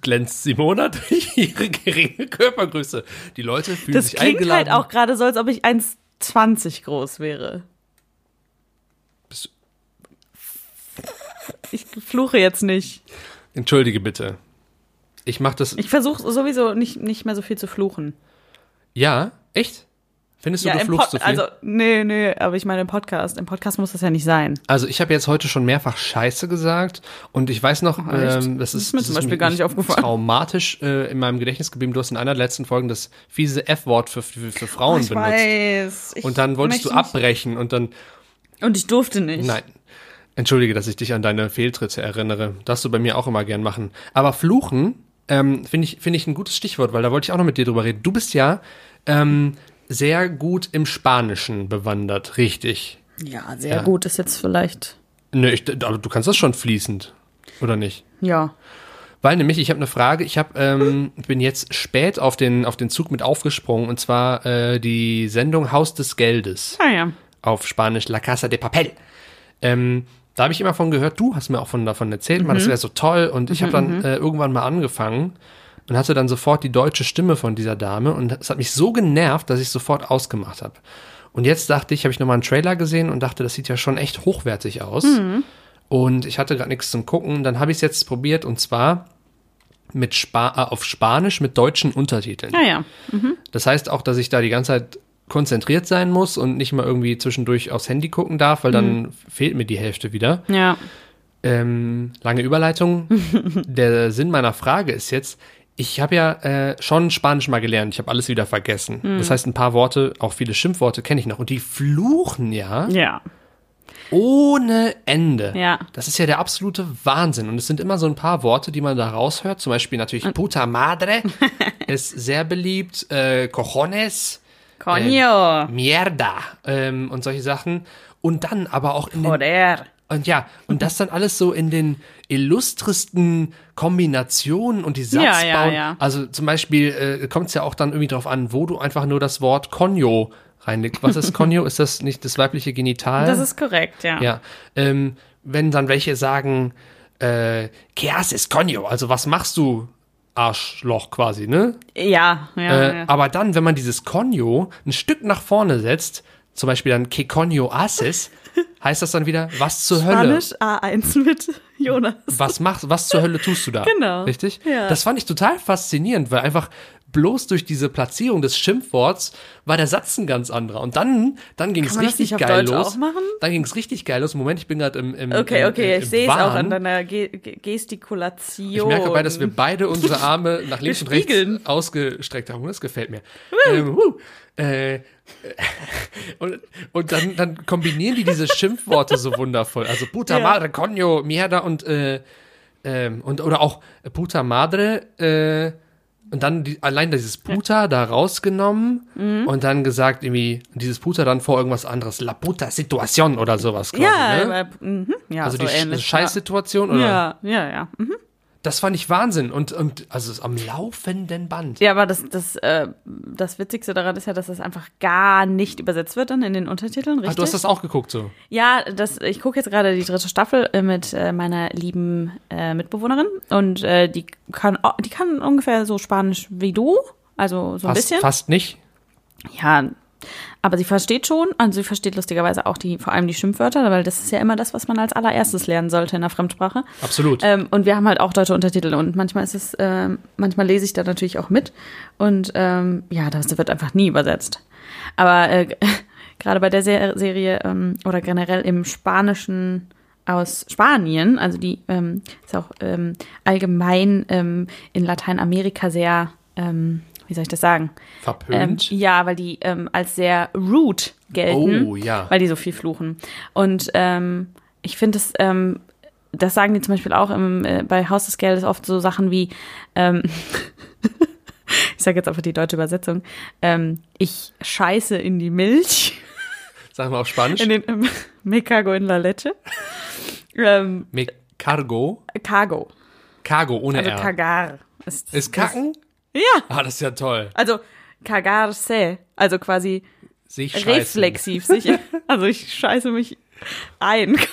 glänzt Simona durch ihre geringe Körpergröße. Die Leute fühlen Das sich klingt eingeladen. halt auch gerade so, als ob ich 1,20 groß wäre. Bist Ich fluche jetzt nicht. Entschuldige bitte. Ich mach das. Ich versuche sowieso nicht, nicht mehr so viel zu fluchen. ja, echt? Findest du, du im fluchst so viel? Also, nee, nee, aber ich meine im Podcast. Im Podcast muss das ja nicht sein. Also ich habe jetzt heute schon mehrfach Scheiße gesagt und ich weiß noch, echt? ähm, das Das ist, ist mir das zum ist Beispiel gar nicht aufgefallen. traumatisch äh, in meinem Gedächtnis geblieben. Du hast in einer der letzten Folgen das fiese F-Wort für, für, für Frauen benutzt. weiß. Ich Und dann wolltest du möchte nicht- abbrechen und dann, Und ich durfte nicht. nein. Entschuldige, dass ich dich an deine Fehltritte erinnere. Darfst du bei mir auch immer gern machen. Aber Fluchen ähm, finde ich, finde ich ein gutes Stichwort, weil da wollte ich auch noch mit dir drüber reden. Du bist ja ähm, sehr gut im Spanischen bewandert, richtig? Ja, sehr Ja. gut ist jetzt vielleicht. Nö, ich, aber du kannst das schon fließend, oder nicht? Ja. Weil nämlich, ich habe eine Frage, ich hab, ähm, bin jetzt spät auf den, auf den Zug mit aufgesprungen und zwar äh, die Sendung Haus des Geldes Ah ja. auf Spanisch La Casa de Papel. Ähm, da habe ich immer von gehört, du hast mir auch von, davon erzählt, Mhm. mal, das wäre so toll und ich habe dann äh, irgendwann mal angefangen und hatte dann sofort die deutsche Stimme von dieser Dame und es hat mich so genervt, dass ich sofort ausgemacht habe. Und jetzt dachte ich, habe ich nochmal einen Trailer gesehen und dachte, das sieht ja schon echt hochwertig aus. Mhm. Und ich hatte gerade nichts zum Gucken. Dann habe ich es jetzt probiert und zwar mit Spa äh, auf Spanisch mit deutschen Untertiteln. Ah ja. Das heißt auch, dass ich da die ganze Zeit konzentriert sein muss und nicht mal irgendwie zwischendurch aufs Handy gucken darf, weil dann fehlt mir die Hälfte wieder. Ja. Ähm, lange Überleitung. Der Sinn meiner Frage ist jetzt, ich habe ja äh, schon Spanisch mal gelernt, ich habe alles wieder vergessen. Das heißt, ein paar Worte, auch viele Schimpfworte kenne ich noch. Und die fluchen ja Ja. ohne Ende. Ja. Das ist ja der absolute Wahnsinn. Und es sind immer so ein paar Worte, die man da raushört. Zum Beispiel natürlich puta madre ist sehr beliebt. Äh, cojones, Coño. mierda ähm, und solche Sachen. Und dann aber auch in den Joder. Und ja, und das dann alles so in den illustresten Kombinationen und die Satzbauen. Ja, ja, ja. Also zum Beispiel äh, kommt es ja auch dann irgendwie drauf an, wo du einfach nur das Wort Conjo reinlegst. Was ist Conjo? ist das nicht das weibliche Genital? Das ist korrekt, ja. ja. Ähm, wenn dann welche sagen, äh, ¿Qué haces, Conjo? Also was machst du, Arschloch quasi, ne? Ja, ja. Äh, ja. Aber dann, wenn man dieses Conjo ein Stück nach vorne setzt, zum Beispiel dann Conjo haces, heißt das dann wieder, was zur Hölle? Spanisch A1 mit Jonas. Was machst, was zur Hölle tust du da? Genau. Richtig? Ja. Das fand ich total faszinierend, weil einfach bloß durch diese Platzierung des Schimpfworts war der Satz ein ganz anderer. Und dann, dann ging es richtig geil Deutsch los. auch machen? Dann ging es richtig geil los. Moment, ich bin gerade im, im Okay, im, okay, im ich sehe es auch an deiner Ge Ge Gestikulation. Ich merke dabei, dass wir beide unsere Arme nach links und rechts ausgestreckt haben. Das gefällt mir. Ähm, wuh. äh, und und dann, dann kombinieren die diese Schimpfworte so wundervoll. Also puta Ja. madre, coño, mierda und, äh, ähm, und oder auch puta madre, äh, und dann die, allein dieses Puta da rausgenommen Mhm. und dann gesagt, irgendwie, dieses Puta dann vor irgendwas anderes. La puta Situation oder sowas quasi. Ja, ne? aber, mhm, ja, Also so die ähnlich. Scheißsituation oder? Ja, ja, ja. Mhm. Das fand ich Wahnsinn und, und also es ist am laufenden Band. Ja, aber das, das, äh, das Witzigste daran ist ja, dass das einfach gar nicht übersetzt wird dann in den Untertiteln, richtig? Ach, du hast das auch geguckt so. Ja, das, ich gucke jetzt gerade die dritte Staffel äh, mit äh, meiner lieben äh, Mitbewohnerin und äh, die kann au- die kann ungefähr so Spanisch wie du, also so ein Fast, bisschen. fast nicht. Ja, aber sie versteht schon, also sie versteht lustigerweise auch die vor allem die Schimpfwörter, weil das ist ja immer das, was man als allererstes lernen sollte in der Fremdsprache. Absolut. Ähm, und wir haben halt auch deutsche Untertitel und manchmal ist es, ähm, manchmal lese ich da natürlich auch mit und ähm, ja, das wird einfach nie übersetzt. Aber äh, gerade bei der Ser Serie ähm, oder generell im Spanischen aus Spanien, also die ähm, ist auch ähm, allgemein ähm, in Lateinamerika sehr, wie soll ich das sagen? Ähm, Verpönt. ja, weil die ähm, als sehr rude gelten, Oh, ja. weil die so viel fluchen. Und ähm, ich finde es, ähm, das sagen die zum Beispiel auch im, äh, bei Haus des Geldes oft so Sachen wie, ähm, ich sage jetzt einfach die deutsche Übersetzung, ähm, ich scheiße in die Milch, Sag mal auf Spanisch. in den ähm, Me cago en la leche. Ähm, Me cargo. Cargo, Cargo ohne also R. cagar. Ist, ist Kacken? Ja, Ah, das ist ja toll. also cagarse, also quasi Sich reflexiv sicher. Also ich scheiße mich ein.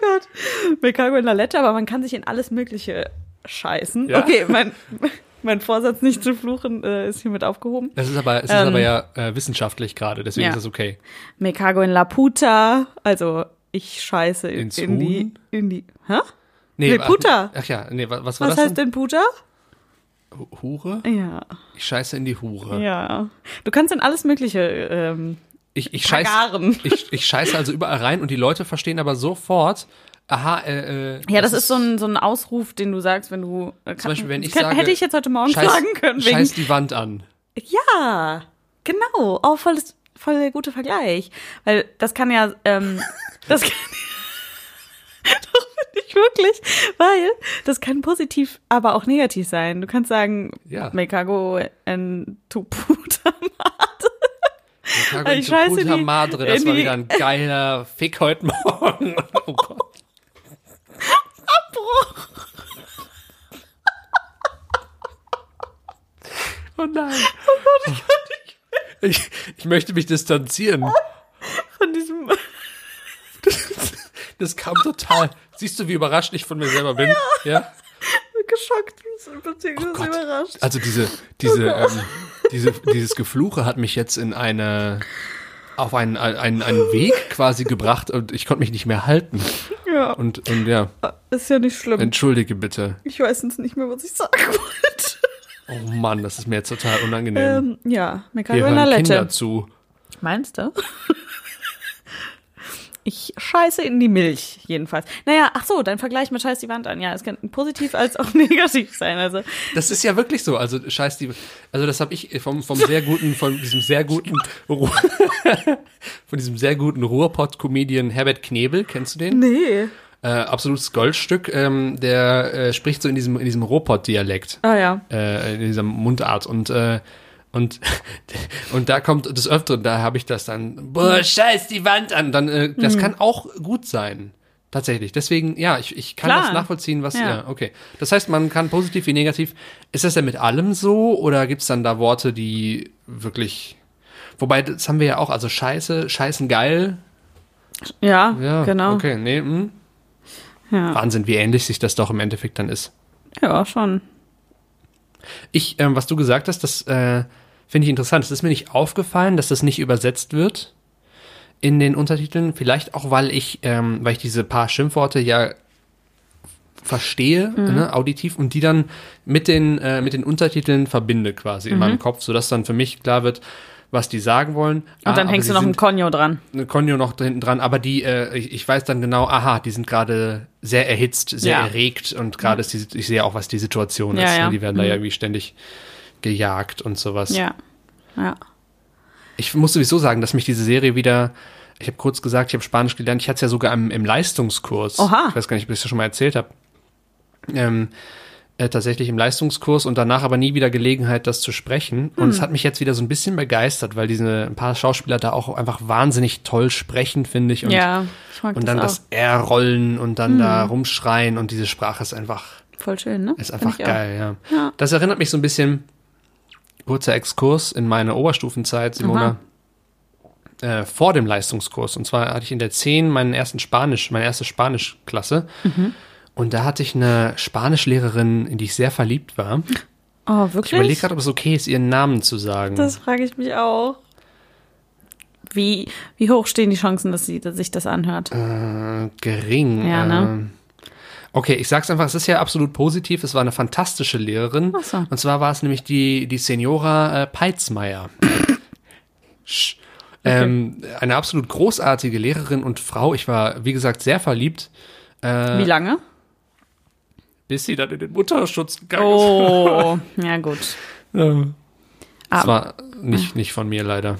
Gott. Mekago in Lalette, aber man kann sich in alles Mögliche scheißen. Ja. Okay, mein, mein Vorsatz nicht zu fluchen äh, ist hiermit aufgehoben. Das ist aber, es ist Ähm, aber ja äh, wissenschaftlich gerade, deswegen ja. ist das okay. Mekago in La Puta, also ich scheiße in, Ins in die, Huhn? in die, hä? Nee, Nee, ach, Puta. Ach ja, nee, wa- was war Was das heißt denn Puta? Hure? Ja, Ich scheiße in die Hure. ja. Du kannst in alles Mögliche, ähm, Ich, ich, scheiß, ich, ich scheiße also überall rein und die Leute verstehen aber sofort, aha, äh, äh, ja, das, ist so ein, so ein Ausruf, den du sagst, wenn du, äh, Zum Beispiel, wenn ich Könnt- sage, hätte ich jetzt heute Morgen scheiß, sagen können, wegen, scheiß die Wand an. Ja, genau. Oh, voll, voll der gute Vergleich. Weil das kann ja, ähm, das kann Doch, finde ich wirklich. Weil das kann positiv, aber auch negativ sein. Du kannst sagen, Ja. Mekago en tu puta madre. Chicago Ich scheiße in Puta Madre, das war wieder ein geiler Fick heute Morgen. Oh Gott. Abbruch. Oh nein. Ich, ich möchte mich distanzieren. Von diesem, Das kam total. Siehst du, wie überrascht ich von mir selber bin? Ja. geschockt, beziehungsweise Oh überrascht. Also diese, diese, ähm, diese, dieses Gefluche hat mich jetzt in eine, auf einen, einen, einen Weg quasi gebracht und ich konnte mich nicht mehr halten. Ja, Und, und ja, ist ja nicht schlimm. entschuldige bitte. Ich weiß jetzt nicht mehr, was ich sagen wollte. Oh Mann, das ist mir jetzt total unangenehm. Ähm, ja, Hier Mekago en hören Lalette. Kinder zu. Meinst du? Ich scheiße in die Milch, jedenfalls. Naja, ach so, dein Vergleich mit Scheiß die Wand an. Ja, es kann positiv als auch negativ sein. Also, Das ist ja wirklich so. Also scheiß die. Also das habe ich vom vom sehr guten, von diesem sehr guten, Ru- von diesem sehr guten Ruhrpott-Comedian Herbert Knebel. Kennst du den? nee. Äh, absolutes Goldstück. Ähm, der äh, spricht so in diesem in diesem Ruhrpott-Dialekt, Ah ja. äh, in dieser Mundart und äh, und und da kommt des Öfteren, da habe ich das dann. Boah, scheiß die Wand an. Dann äh, Mhm. das kann auch gut sein. Tatsächlich. Deswegen, ja, ich, ich kann Klar. das nachvollziehen, was, ja. Ja. okay. Das heißt, man kann positiv wie negativ. Ist das denn mit allem so oder gibt's dann da Worte, die wirklich. Wobei, das haben wir ja auch, also scheiße, scheißen geil. Ja, Ja, genau. Okay, nee, hm. Ja. Wahnsinn, wie ähnlich sich das doch im Endeffekt dann ist. ja, schon. Ich, ähm, was du gesagt hast, das äh, finde ich interessant. Es ist mir nicht aufgefallen, dass das nicht übersetzt wird in den Untertiteln. Vielleicht auch, weil ich, ähm, weil ich diese paar Schimpfworte ja verstehe, Mhm. ne, auditiv, und die dann mit den, äh, mit den Untertiteln verbinde quasi Mhm. in meinem Kopf, sodass dann für mich klar wird, was die sagen wollen. Ah, Und dann hängst du noch ein Konjo dran. ein Konjo noch hinten dran, aber die, äh, ich, ich weiß dann genau, aha, die sind gerade sehr erhitzt, sehr Ja. erregt und gerade ist die, ich sehe auch, was die Situation Ja, ist. ja. Ne? Die werden da ja Mhm. irgendwie ständig gejagt und sowas. Ja. Ja. Ich muss sowieso sagen, dass mich diese Serie wieder, ich habe kurz gesagt, ich habe Spanisch gelernt, ich hatte es ja sogar im, im Leistungskurs. Oha. Ich weiß gar nicht, ob ich das schon mal erzählt habe. Ähm, äh, tatsächlich im Leistungskurs und danach aber nie wieder Gelegenheit, das zu sprechen. Und Hm. es hat mich jetzt wieder so ein bisschen begeistert, weil diese ein paar Schauspieler da auch einfach wahnsinnig toll sprechen, finde ich. Und, ja, ich mag und dann das das R-Rollen und dann da Hm. rumschreien und diese Sprache ist einfach, Voll schön, ne? ist einfach geil, ja. Ja. Das erinnert mich so ein bisschen, kurzer Exkurs in meine Oberstufenzeit, Simona, äh, vor dem Leistungskurs. Und zwar hatte ich in der 10 meinen ersten Spanisch, meine erste Spanischklasse. Mhm. Und da hatte ich eine Spanischlehrerin, in die ich sehr verliebt war. Oh, Ich wirklich? überlege gerade, ob es okay ist, ihren Namen zu sagen. Das frage ich mich auch. Wie, wie hoch stehen die Chancen, dass sie dass sich das anhört? Äh, gering. Ja, ne? äh, Okay, ich sag's einfach, es ist ja absolut positiv. Es war eine fantastische Lehrerin. Ach so. Und zwar war es nämlich die, die Seniora äh, Peitzmeier. Sch. ähm, eine absolut großartige Lehrerin und Frau. Ich war, wie gesagt, sehr verliebt, Äh, Wie lange? bis sie dann in den Mutterschutz gegangen Oh, ja gut. ist. Das Ah. war nicht, nicht von mir leider.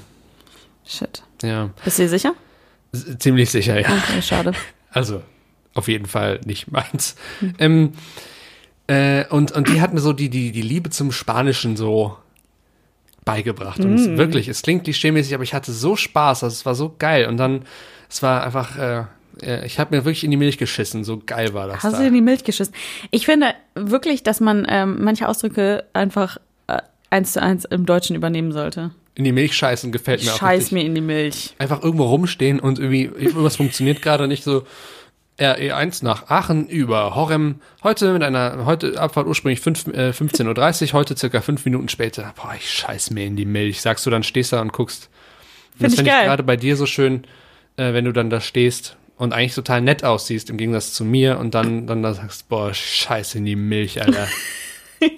Shit. Ja, Bist du dir sicher? S- ziemlich sicher, ja. Okay, schade. Also, auf jeden Fall nicht meins. Ähm, äh, und, und die hat mir so die, die, die Liebe zum Spanischen so beigebracht. Und es, wirklich, es klingt klischeemäßig, aber ich hatte so Spaß, also es war so geil. Und dann, es war einfach, äh, äh, ich habe mir wirklich in die Milch geschissen, so geil war das Hast da. du in die Milch geschissen? Ich finde wirklich, dass man ähm, manche Ausdrücke einfach äh, eins zu eins im Deutschen übernehmen sollte. in die Milch scheißen gefällt mir auch Scheiß mir in die Milch. Einfach irgendwo rumstehen und irgendwie, irgendwas funktioniert gerade nicht so. RE1 nach Aachen über Horem. Heute mit einer, heute Abfahrt ursprünglich äh, 15.30 Uhr, heute circa fünf Minuten später. Boah, ich scheiß mir in die Milch. Sagst du, dann stehst du da und guckst. Und Find das ich finde ich geil. gerade bei dir so schön, äh, wenn du dann da stehst und eigentlich total nett aussiehst, im Gegensatz zu mir und dann, dann da sagst, boah, scheiße in die Milch, Alter.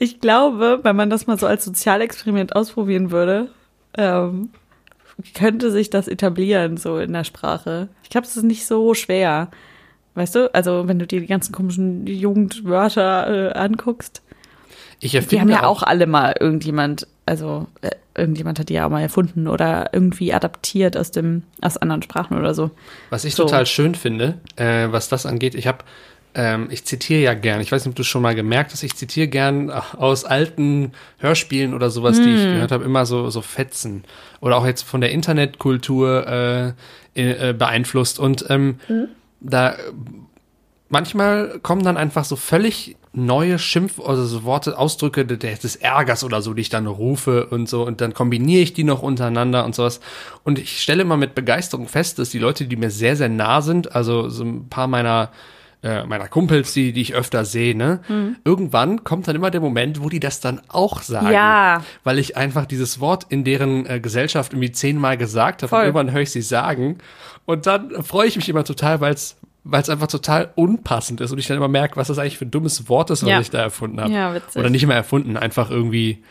Ich glaube, wenn man das mal so als Sozialexperiment ausprobieren würde, ähm, könnte sich das etablieren, so in der Sprache. Ich glaube, es ist nicht so schwer. Weißt du, also wenn du dir die ganzen komischen Jugendwörter äh, anguckst, Ich die erfinde haben ja auch alle mal irgendjemand, also äh, irgendjemand hat die ja auch mal erfunden oder irgendwie adaptiert aus dem, aus anderen Sprachen oder so. Was ich So. total schön finde, äh, was das angeht, ich habe, ähm, ich zitiere ja gern, ich weiß nicht, ob du schon mal gemerkt hast, ich zitiere gern aus alten Hörspielen oder sowas, die ich gehört habe, immer so, so Fetzen. Oder auch jetzt von der Internetkultur äh, äh, beeinflusst. Und ähm, da manchmal kommen dann einfach so völlig neue Schimpf, also so Worte, Ausdrücke des, des Ärgers oder so, die ich dann rufe und so und dann kombiniere ich die noch untereinander und sowas. Und ich stelle immer mit Begeisterung fest, dass die Leute, die mir sehr, sehr nah sind, also so ein paar meiner äh, meiner Kumpels, die, die ich öfter sehe, ne? Irgendwann kommt dann immer der Moment, wo die das dann auch sagen. Ja. Weil ich einfach dieses Wort in deren äh, Gesellschaft irgendwie zehnmal gesagt habe und irgendwann höre ich sie sagen. Und dann freue ich mich immer total, weil es weil es einfach total unpassend ist und ich dann immer merke, was das eigentlich für ein dummes Wort ist, was Ja. ich da erfunden habe. Ja, witzig. Oder nicht immer erfunden, einfach irgendwie.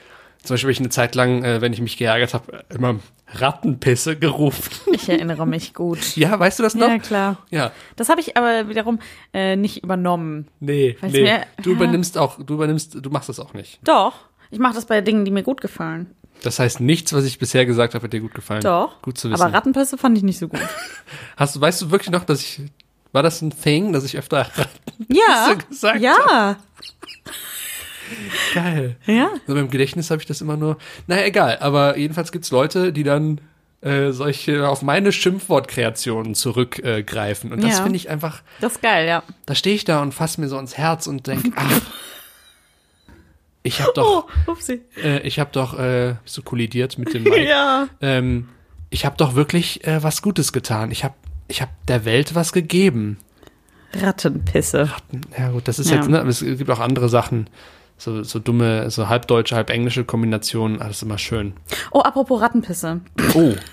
Zum Beispiel habe ich eine Zeit lang, äh, wenn ich mich geärgert habe, immer Rattenpisse gerufen. Ich erinnere mich gut. ja, weißt du das noch? Ja, klar. Ja, Das habe ich aber wiederum äh, nicht übernommen. nee, Weil's nee. mir- du übernimmst auch, du übernimmst, du machst das auch nicht. Doch. Ich mache das bei Dingen, die mir gut gefallen. Das heißt, nichts, was ich bisher gesagt habe, hat dir gut gefallen. Doch. Gut zu wissen. Aber Rattenpisse fand ich nicht so gut. Hast du, weißt du wirklich noch, dass ich, war das ein Thing, dass ich öfter Ja. gesagt ja. Geil. Ja. So beim Gedächtnis habe ich das immer nur. Naja, egal. Aber jedenfalls gibt's Leute, die dann äh, solche auf meine Schimpfwortkreationen zurückgreifen. Äh, und das Ja. finde ich einfach. Das ist geil, ja. Da stehe ich da und fasse mir so ins Herz und denke, ach, ich habe doch, Oh, äh, ich habe doch äh, so kollidiert mit dem Mike. Ja. ähm, ich habe doch wirklich äh, was Gutes getan. Ich habe, ich habe der Welt was gegeben. Rattenpisse. Ja gut, das ist Ja. jetzt, ne, es gibt auch andere Sachen, so, so dumme, so halbdeutsche, halb englische Kombinationen, alles immer schön. Oh, apropos Rattenpisse. Oh.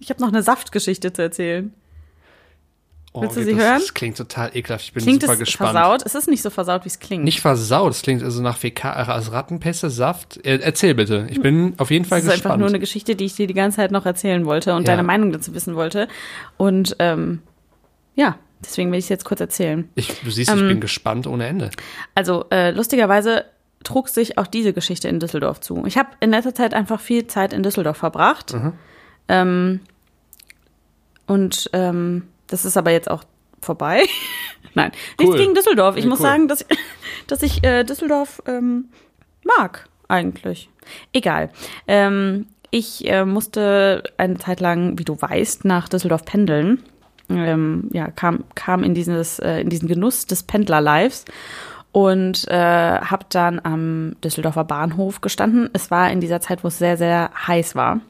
Ich habe noch eine Saftgeschichte zu erzählen. oh Willst du okay, sie das, hören? Das klingt total ekelhaft, ich bin Klingt super es gespannt. versaut? Es ist nicht so versaut, wie es klingt. Nicht versaut, das klingt also nach Fäkal, also Rattenpässe, Saft. Äh, erzähl bitte, ich bin auf jeden Fall Das ist einfach gespannt. nur eine Geschichte, die ich dir die ganze Zeit noch erzählen wollte und Ja. deine Meinung dazu wissen wollte. Und ähm, ja, deswegen will ich es jetzt kurz erzählen. ich, du siehst, ich Ähm, bin gespannt ohne Ende. Also äh, lustigerweise trug sich auch diese Geschichte in Düsseldorf zu. Ich habe in letzter Zeit einfach viel Zeit in Düsseldorf verbracht. Ähm, und ähm, das ist aber jetzt auch vorbei. Nein, nichts Cool. gegen Düsseldorf. Ich Ja, muss cool. sagen, dass, dass ich äh, Düsseldorf ähm, mag eigentlich. Egal. Ähm, ich äh, musste eine Zeit lang, wie du weißt, nach Düsseldorf pendeln. Ähm, ja, kam, kam in, dieses, äh, in diesen Genuss des Pendlerlives und äh, habe dann am Düsseldorfer Bahnhof gestanden. Es war in dieser Zeit, wo es sehr, sehr heiß war.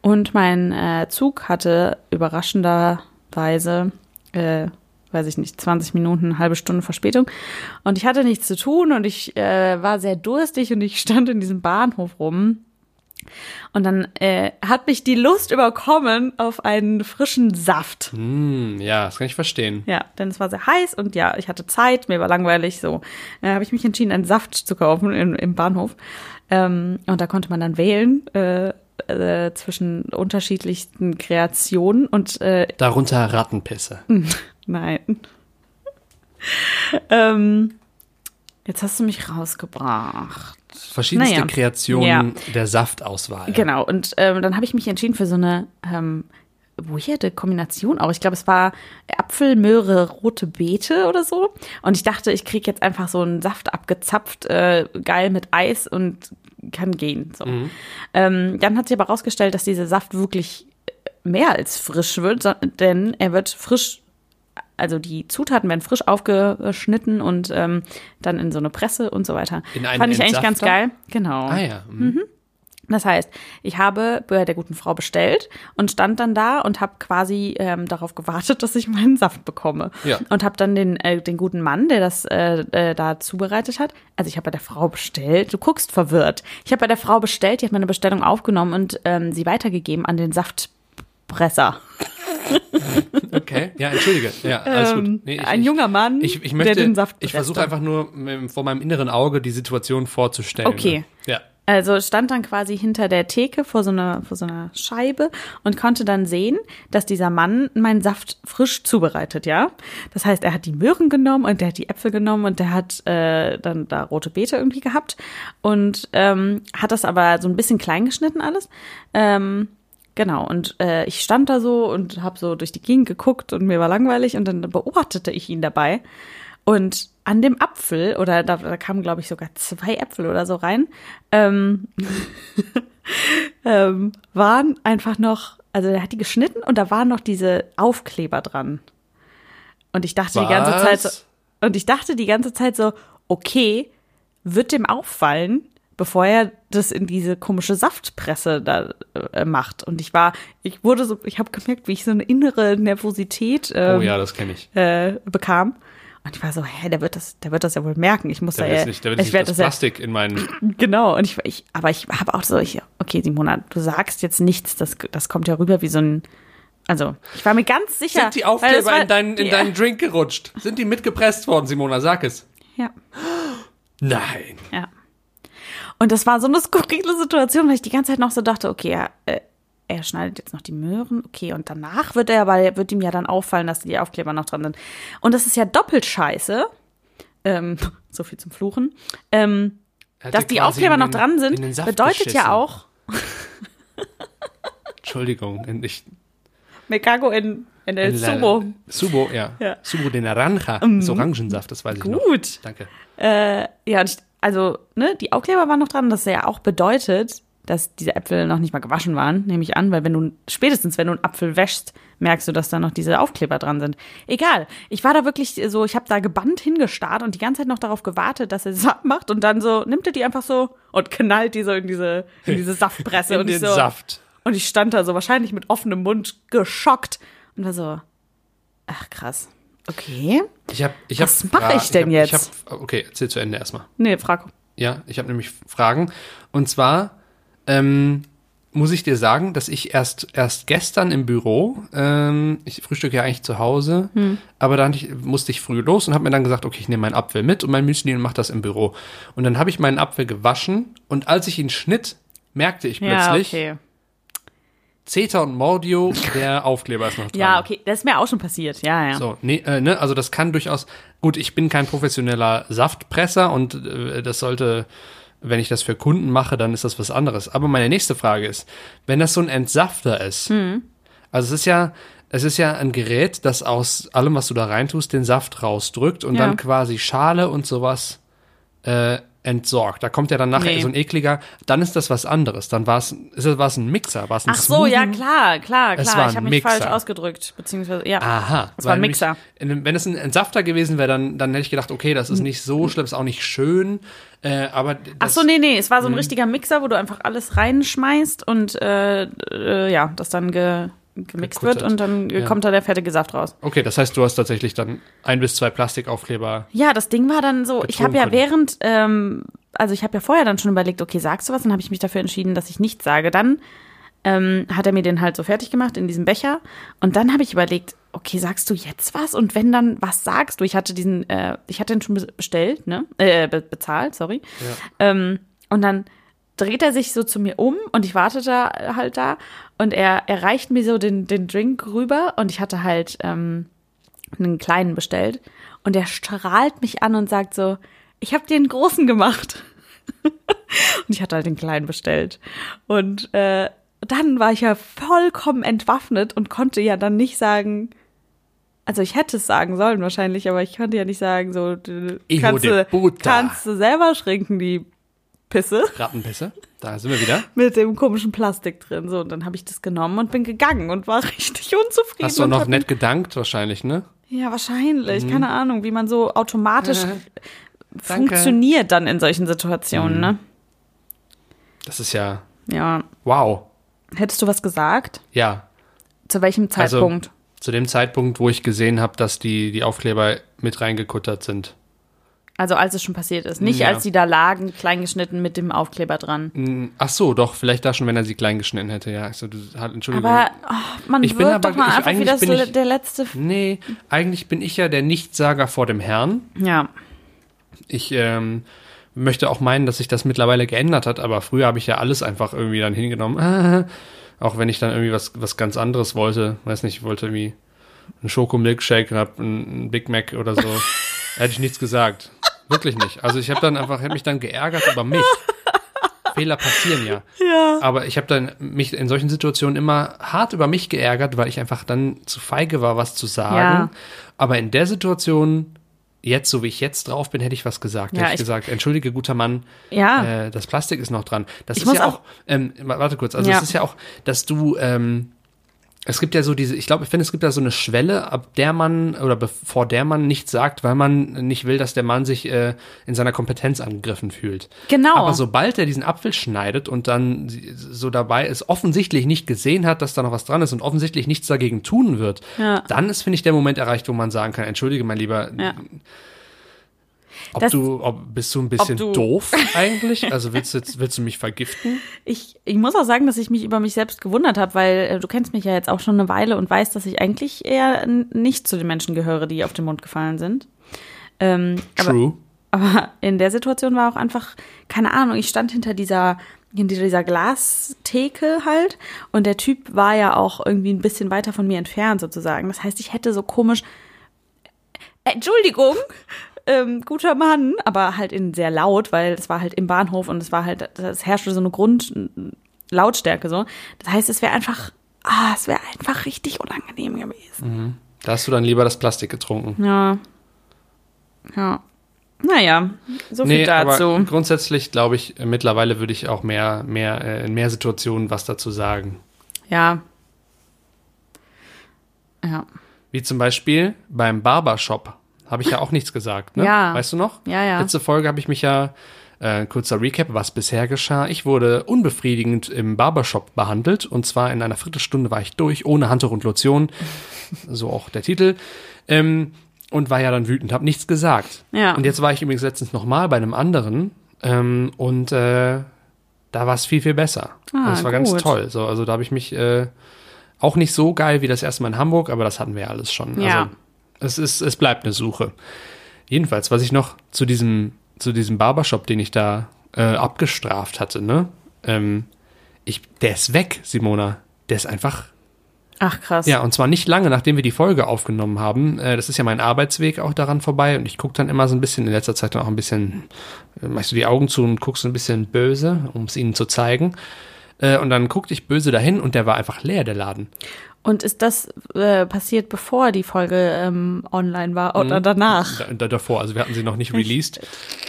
Und mein äh, Zug hatte überraschenderweise, äh, weiß ich nicht, 20 Minuten, eine halbe Stunde Verspätung. Und ich hatte nichts zu tun und ich äh, war sehr durstig und ich stand in diesem Bahnhof rum. Und dann äh, hat mich die Lust überkommen auf einen frischen Saft. Hm, ja, das kann ich verstehen. Ja, denn es war sehr heiß und ja, ich hatte Zeit, mir war langweilig, so. Äh, habe ich mich entschieden, einen Saft zu kaufen im, im Bahnhof. Ähm, und da konnte man dann wählen äh, äh, zwischen unterschiedlichsten Kreationen und äh, Darunter Rattenpisse. nein. ähm, jetzt hast du mich rausgebracht. Verschiedenste Naja. Kreationen Ja. der Saftauswahl. Genau, und ähm, dann habe ich mich entschieden für so eine ähm, weirde Kombination auch. Ich glaube, es war Apfel, Möhre, rote Beete oder so. Und ich dachte, ich kriege jetzt einfach so einen Saft abgezapft, äh, geil mit Eis und kann gehen. So. Ähm, dann hat sich aber rausgestellt, dass dieser Saft wirklich mehr als frisch wird, denn er wird frisch also die Zutaten werden frisch aufgeschnitten und ähm, dann in so eine Presse und so weiter. In einen Fand ich eigentlich ganz Entsafter? geil. Genau. Ah ja. Mhm. Das heißt, ich habe bei der guten Frau bestellt und stand dann da und habe quasi ähm, darauf gewartet, dass ich meinen Saft bekomme. Ja. Und habe dann den, äh, den guten Mann, der das äh, äh, da zubereitet hat, also ich habe bei der Frau bestellt, du guckst verwirrt. Ich habe bei der Frau bestellt, die hat meine Bestellung aufgenommen und ähm, sie weitergegeben an den Saftpresser. Okay, ja, entschuldige. Ja, alles Ähm, gut. Nee, ich, ein junger Mann, ich, ich möchte, der den Saft ich versuche einfach nur ähm, vor meinem inneren Auge die Situation vorzustellen. Okay. Ja. Also stand dann quasi hinter der Theke vor so einer, vor so einer Scheibe und konnte dann sehen, dass dieser Mann meinen Saft frisch zubereitet, ja. Das heißt, er hat die Möhren genommen und der hat die Äpfel genommen und der hat äh, dann da rote Beete irgendwie gehabt und ähm, hat das aber so ein bisschen klein geschnitten alles. Ähm, Genau, und äh, ich stand da so und habe so durch die Gegend geguckt und mir war langweilig und dann beobachtete ich ihn dabei. Und an dem Apfel, oder da, da kamen, glaube ich, sogar zwei Äpfel oder so rein, ähm, ähm, waren einfach noch, also er hat die geschnitten und da waren noch diese Aufkleber dran. Und ich dachte die ganze Was? Zeit so, und ich dachte die ganze Zeit so, okay, wird dem auffallen, bevor er das in diese komische Saftpresse da äh, macht. Und ich war, ich wurde so, ich habe gemerkt, wie ich so eine innere Nervosität ähm, Oh ja, das kenne ich. äh, bekam. Und ich war so, hä, der wird das, der wird das ja wohl merken. Ich muss Da da ja, nicht, da wird ich nicht das ja, Plastik in meinen. Genau, und ich, ich aber ich habe auch so, ich, okay, Simona, du sagst jetzt nichts, das, das kommt ja rüber wie so ein, also ich war mir ganz sicher. Sind die das Aufkleber war- in, deinen, in die- deinen Drink gerutscht? Sind die mitgepresst worden, Simona? Sag es. Ja, Nein. ja. Und das war so eine skurrile Situation, weil ich die ganze Zeit noch so dachte, okay, er, äh, er schneidet jetzt noch die Möhren, okay, und danach wird er aber, wird ihm ja dann auffallen, dass die Aufkleber noch dran sind. Und das ist ja doppelt scheiße. Ähm, so viel zum Fluchen. Ähm, dass die Aufkleber in noch den- dran in sind, den bedeutet geschissen. ja auch, Entschuldigung. Ich, me cago en, en el in der- Subo. Subo, ja. Ja. Subo de Naranja. Das Orangensaft, das weiß ich noch. Gut. Danke. Äh, ja, und ich, also, ne, die Aufkleber waren noch dran, das ja auch bedeutet, dass diese Äpfel noch nicht mal gewaschen waren, nehme ich an, weil wenn du, spätestens wenn du einen Apfel wäschst, merkst du, dass da noch diese Aufkleber dran sind. Egal. Ich war da wirklich so, ich habe da gebannt hingestarrt und die ganze Zeit noch darauf gewartet, dass er es abmacht und dann so, nimmt er die einfach so und knallt die so in diese, in diese Saftpresse In und ich den so, Saft. und ich stand da so wahrscheinlich mit offenem Mund geschockt und war so, ach krass. Okay. Ich hab, ich Was hab mach Fra- ich denn hab, jetzt? Ich hab, okay, erzähl zu Ende erstmal. Nee, frag. Ja, ich habe nämlich Fragen. Und zwar ähm, muss ich dir sagen, dass ich erst erst gestern im Büro, ähm, ich frühstücke ja eigentlich zu Hause, Hm. aber dann ich, musste ich früh los und habe mir dann gesagt, okay, ich nehme meinen Apfel mit und mein Müsli und mache das im Büro. Und dann habe ich meinen Apfel gewaschen und als ich ihn schnitt, merkte ich Ja, plötzlich, okay. Zeta und Mordio, der Aufkleber ist noch dran. Ja, okay, das ist mir auch schon passiert. Ja, ja. So, nee, äh, ne, also das kann durchaus. Gut, ich bin kein professioneller Saftpresser und äh, das sollte, wenn ich das für Kunden mache, dann ist das was anderes. Aber meine nächste Frage ist, wenn das so ein Entsafter ist, also es ist ja, es ist ja ein Gerät, das aus allem, was du da reintust, den Saft rausdrückt und Ja. dann quasi Schale und sowas äh, entsorgt. Da kommt ja dann nachher Nee. so ein ekliger, dann ist das was anderes. Dann war es, ist es war's ein Mixer, war es ein Ach so, ja, Smoothie? klar, klar, Es klar. war Ich habe mich falsch ausgedrückt, beziehungsweise, ja. Aha. Es war ein Mixer. In- wenn es ein Entsafter gewesen wäre, dann, dann hätte ich gedacht, okay, das ist nicht so schlimm, ist auch nicht schön, äh, aber das, Ach so, nee, nee, es war so ein richtiger Mixer, wo du einfach alles reinschmeißt und äh, äh, ja, das dann ge, gemixt wird und dann Ja. kommt da der fertige Saft raus. Okay, das heißt, du hast tatsächlich dann ein bis zwei Plastikaufkleber. Ja, das Ding war dann so, ich habe ja während, ähm, also ich habe ja vorher dann schon überlegt, okay, sagst du was? Dann habe ich mich dafür entschieden, dass ich nichts sage. Dann ähm, hat er mir den halt so fertig gemacht in diesem Becher. Und dann habe ich überlegt, okay, sagst du jetzt was? Und wenn dann, was sagst du? Ich hatte diesen, äh, ich hatte den schon be- bestellt, ne? Äh, be bezahlt, sorry. Ähm, und dann dreht er sich so zu mir um und ich wartete halt da und er, er reicht mir so den, den Drink rüber und ich hatte halt ähm, einen kleinen bestellt und er strahlt mich an und sagt so, ich habe dir einen großen gemacht. und ich hatte halt den kleinen bestellt. Und äh, dann war ich ja vollkommen entwaffnet und konnte ja dann nicht sagen, also ich hätte es sagen sollen wahrscheinlich, aber ich konnte ja nicht sagen, so, kannst, du, kannst du selber schrinken, die Pisse Rattenpisse. Da sind wir wieder. mit dem komischen Plastik drin. So, und dann habe ich das genommen und bin gegangen und war richtig unzufrieden. Hast du auch noch nett gedankt wahrscheinlich, ne? Ja, wahrscheinlich. Keine Ahnung, wie man so automatisch Danke. funktioniert dann in solchen Situationen, ne? Das ist ja, Ja. Wow. Hättest du was gesagt? Ja. Zu welchem Also- Zeitpunkt? Zu dem Zeitpunkt, wo ich gesehen habe, dass die, die Aufkleber mit reingekuttert sind. Also, als es schon passiert ist. Nicht Ja. als die da lagen, kleingeschnitten mit dem Aufkleber dran. Ach so, doch, vielleicht da schon, wenn er sie klein geschnitten hätte. Ja, also, halt, Entschuldigung. Aber oh, man Ich bin aber- doch mal ich- einfach wieder so ich- der letzte. nee, eigentlich bin ich ja der Nichtsager vor dem Herrn. Ja. Ich ähm, möchte auch meinen, dass sich das mittlerweile geändert hat, aber früher habe ich ja alles einfach irgendwie dann hingenommen. Auch wenn ich dann irgendwie was, was ganz anderes wollte. Weiß nicht, ich wollte irgendwie einen Schoko-Milkshake und hab einen einen Big Mac oder so. hätte ich nichts gesagt. Wirklich nicht. Also ich habe dann einfach, hätte mich dann geärgert über mich. Fehler passieren ja. Ja. Aber ich habe dann mich in solchen Situationen immer hart über mich geärgert, weil ich einfach dann zu feige war, was zu sagen. Ja. Aber in der Situation, jetzt, so wie ich jetzt drauf bin, hätte ich was gesagt. Ja, hätte ich, ich- gesagt, entschuldige, guter Mann, Ja. äh, das Plastik ist noch dran. Das Ich ist muss ja auch- auch, ähm, warte kurz, also es ist ja auch, dass du, ähm, es gibt ja so diese, ich glaube, ich finde, es gibt da so eine Schwelle, ab der man oder bevor der man nichts sagt, weil man nicht will, dass der Mann sich äh, in seiner Kompetenz angegriffen fühlt. Genau. Aber sobald er diesen Apfel schneidet und dann so dabei ist, offensichtlich nicht gesehen hat, dass da noch was dran ist und offensichtlich nichts dagegen tun wird, Ja. dann ist, finde ich, der Moment erreicht, wo man sagen kann, entschuldige, mein Lieber, Ja. Ob Das- du, ob, bist du ein bisschen du- doof eigentlich? Also willst du, willst du mich vergiften? Ich, ich muss auch sagen, dass ich mich über mich selbst gewundert habe, weil äh, du kennst mich ja jetzt auch schon eine Weile und weißt, dass ich eigentlich eher nicht zu den Menschen gehöre, die auf den Mund gefallen sind. Ähm, aber, True. aber in der Situation war auch einfach, keine Ahnung, ich stand hinter dieser, hinter dieser Glastheke halt und der Typ war ja auch irgendwie ein bisschen weiter von mir entfernt sozusagen. Das heißt, ich hätte so komisch, Entschuldigung, ähm, guter Mann, aber halt in sehr laut, weil es war halt im Bahnhof und es war halt, es herrschte so eine Grundlautstärke so. Das heißt, es wäre einfach, ah, es wäre einfach richtig unangenehm gewesen. Da hast du dann lieber das Plastik getrunken. Ja. Ja. Naja, so viel aber dazu. grundsätzlich glaube ich, äh, mittlerweile würde ich auch mehr, mehr, äh, in mehr Situationen was dazu sagen. Ja. Ja. Wie zum Beispiel beim Barbershop. Habe ich ja auch nichts gesagt, ne? Ja. Weißt du noch? Ja, ja. Letzte Folge habe ich mich ja, äh, kurzer Recap, was bisher geschah. Ich wurde unbefriedigend im Barbershop behandelt. Und zwar in einer Viertelstunde war ich durch, ohne Handtuch und Lotion. so auch der Titel. Ähm, und war ja dann wütend, habe nichts gesagt. Ja. Und jetzt war ich übrigens letztens nochmal bei einem anderen. Ähm, und äh, da war es viel, viel besser. Ah, das war ganz gut. toll. So, also da habe ich mich äh, auch nicht so geil wie das erste Mal in Hamburg, aber das hatten wir ja alles schon. Ja. Also es ist, es bleibt eine Suche. Jedenfalls, was ich noch zu diesem, zu diesem Barbershop, den ich da äh, abgestraft hatte, ne? Ähm, ich, der ist weg, Simona. Der ist einfach Ach, krass. ja, und zwar nicht lange, nachdem wir die Folge aufgenommen haben. Äh, das ist ja mein Arbeitsweg auch daran vorbei und ich gucke dann immer so ein bisschen, in letzter Zeit dann auch ein bisschen, äh, machst du die Augen zu und guckst so ein bisschen böse, um es ihnen zu zeigen. Äh, und dann guckte ich böse dahin und der war einfach leer, der Laden. Und ist das äh, passiert, bevor die Folge ähm, online war oder danach? Da, da, davor, also wir hatten sie noch nicht released.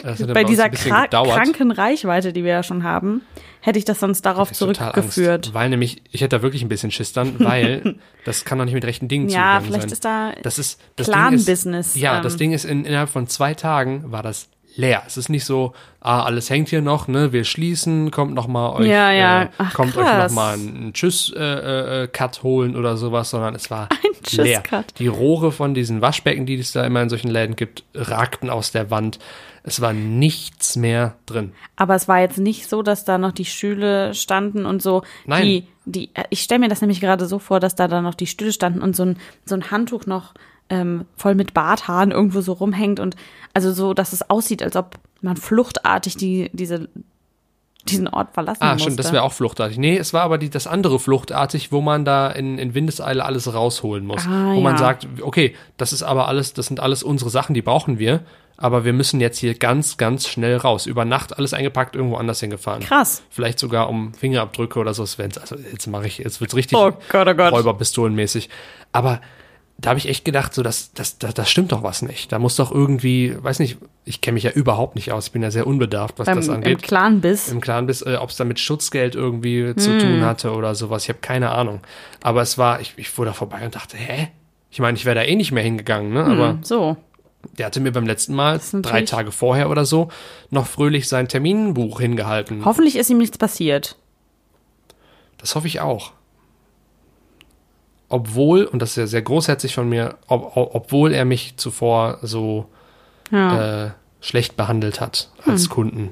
Dann Bei dieser kra gedauert. kranken Reichweite, die wir ja schon haben, hätte ich das sonst darauf zurückgeführt. Angst, weil nämlich, ich hätte da wirklich ein bisschen Schiss dann, weil das kann doch nicht mit rechten Dingen Ja, vielleicht sein. ist da das ist, das Ist, ja, ähm. das Ding ist, in, innerhalb von zwei Tagen war das leer. Es ist nicht so, ah, alles hängt hier noch, ne, wir schließen, kommt noch mal euch, Ja, ja. Äh, Ach, kommt krass. euch noch mal einen Tschüss-Cut äh, äh, Cut holen oder sowas, sondern es war leer. Tschüss-Cut. Die Rohre von diesen Waschbecken, die es da immer in solchen Läden gibt, ragten aus der Wand. Es war nichts mehr drin. Aber es war jetzt nicht so, dass da noch die Stühle standen und so. Nein. Die, die, äh, ich stelle mir das nämlich gerade so vor, dass da dann noch die Stühle standen und so ein, so ein Handtuch noch ähm, voll mit Barthaaren irgendwo so rumhängt und also so, dass es aussieht, als ob man fluchtartig die, diese, diesen Ort verlassen Ah, musste. stimmt, das wäre auch fluchtartig. Nee, es war aber die, das andere fluchtartig, wo man da in, in Windeseile alles rausholen muss. Ah, wo man ja. sagt, okay, das ist aber alles, das sind alles unsere Sachen, die brauchen wir, aber wir müssen jetzt hier ganz, ganz schnell raus. Über Nacht alles eingepackt, irgendwo anders hingefahren. Krass. Vielleicht sogar um Fingerabdrücke oder so. Also jetzt mache ich, jetzt wird's richtig Oh Gott, oh Gott. Räuberpistolenmäßig. Aber da habe ich echt gedacht, so das, das, das, das stimmt doch was nicht. Da muss doch irgendwie, weiß nicht, ich kenne mich ja überhaupt nicht aus. Ich bin ja sehr unbedarft, was Beim, das Im angeht Clan bist. im Klaren bist, äh, ob es da mit Schutzgeld irgendwie Hm. zu tun hatte oder sowas. Ich habe keine Ahnung. Aber es war, ich, ich fuhr da vorbei und dachte, hä? Ich meine, ich wäre da eh nicht mehr hingegangen, ne? Aber So. der hatte mir beim letzten Mal, drei Tage vorher oder so, noch fröhlich sein Terminbuch hingehalten. Hoffentlich ist ihm nichts passiert. Das hoffe ich auch. Obwohl, und das ist ja sehr großherzig von mir, ob, ob, obwohl er mich zuvor so Ja. äh, schlecht behandelt hat als Kunden.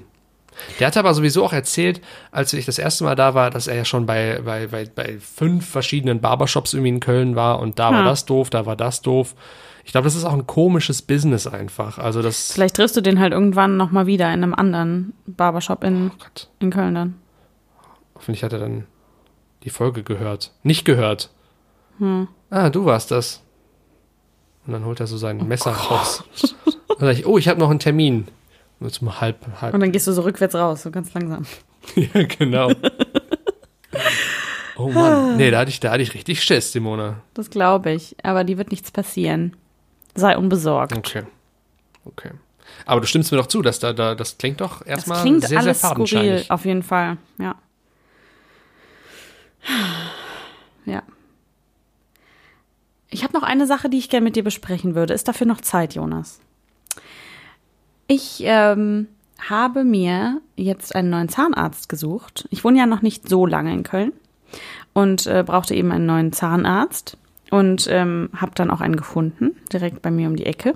Der hatte aber sowieso auch erzählt, als ich das erste Mal da war, dass er ja schon bei, bei, bei, bei fünf verschiedenen Barbershops irgendwie in Köln war und da war Ja. das doof, da war das doof. Ich glaube, das ist auch ein komisches Business einfach. Also das. Vielleicht triffst du den halt irgendwann nochmal wieder in einem anderen Barbershop in, Oh in Köln dann. hoffentlich hat er dann die Folge gehört. Nicht gehört. Ah, du warst das. Und dann holt er so sein Messer raus. Dann sag ich, oh, ich habe noch einen Termin. Nur zum halb, halb Und dann gehst du so rückwärts raus, so ganz langsam. Ja, genau. Oh Mann. Nee, da hatte ich, da hatte ich richtig Schiss, Simona. Das glaube ich. Aber die wird nichts passieren. Sei unbesorgt. Okay. Okay. Aber du stimmst mir doch zu, dass da, da das klingt doch Das erstmal klingt sehr, alles sehr skurril, auf jeden Fall. Ja. Ja. Ich habe noch eine Sache, die ich gerne mit dir besprechen würde. Ist dafür noch Zeit, Jonas? Ich ähm, habe mir jetzt einen neuen Zahnarzt gesucht. Ich wohne ja noch nicht so lange in Köln und äh, brauchte eben einen neuen Zahnarzt und ähm, habe dann auch einen gefunden, direkt bei mir um die Ecke.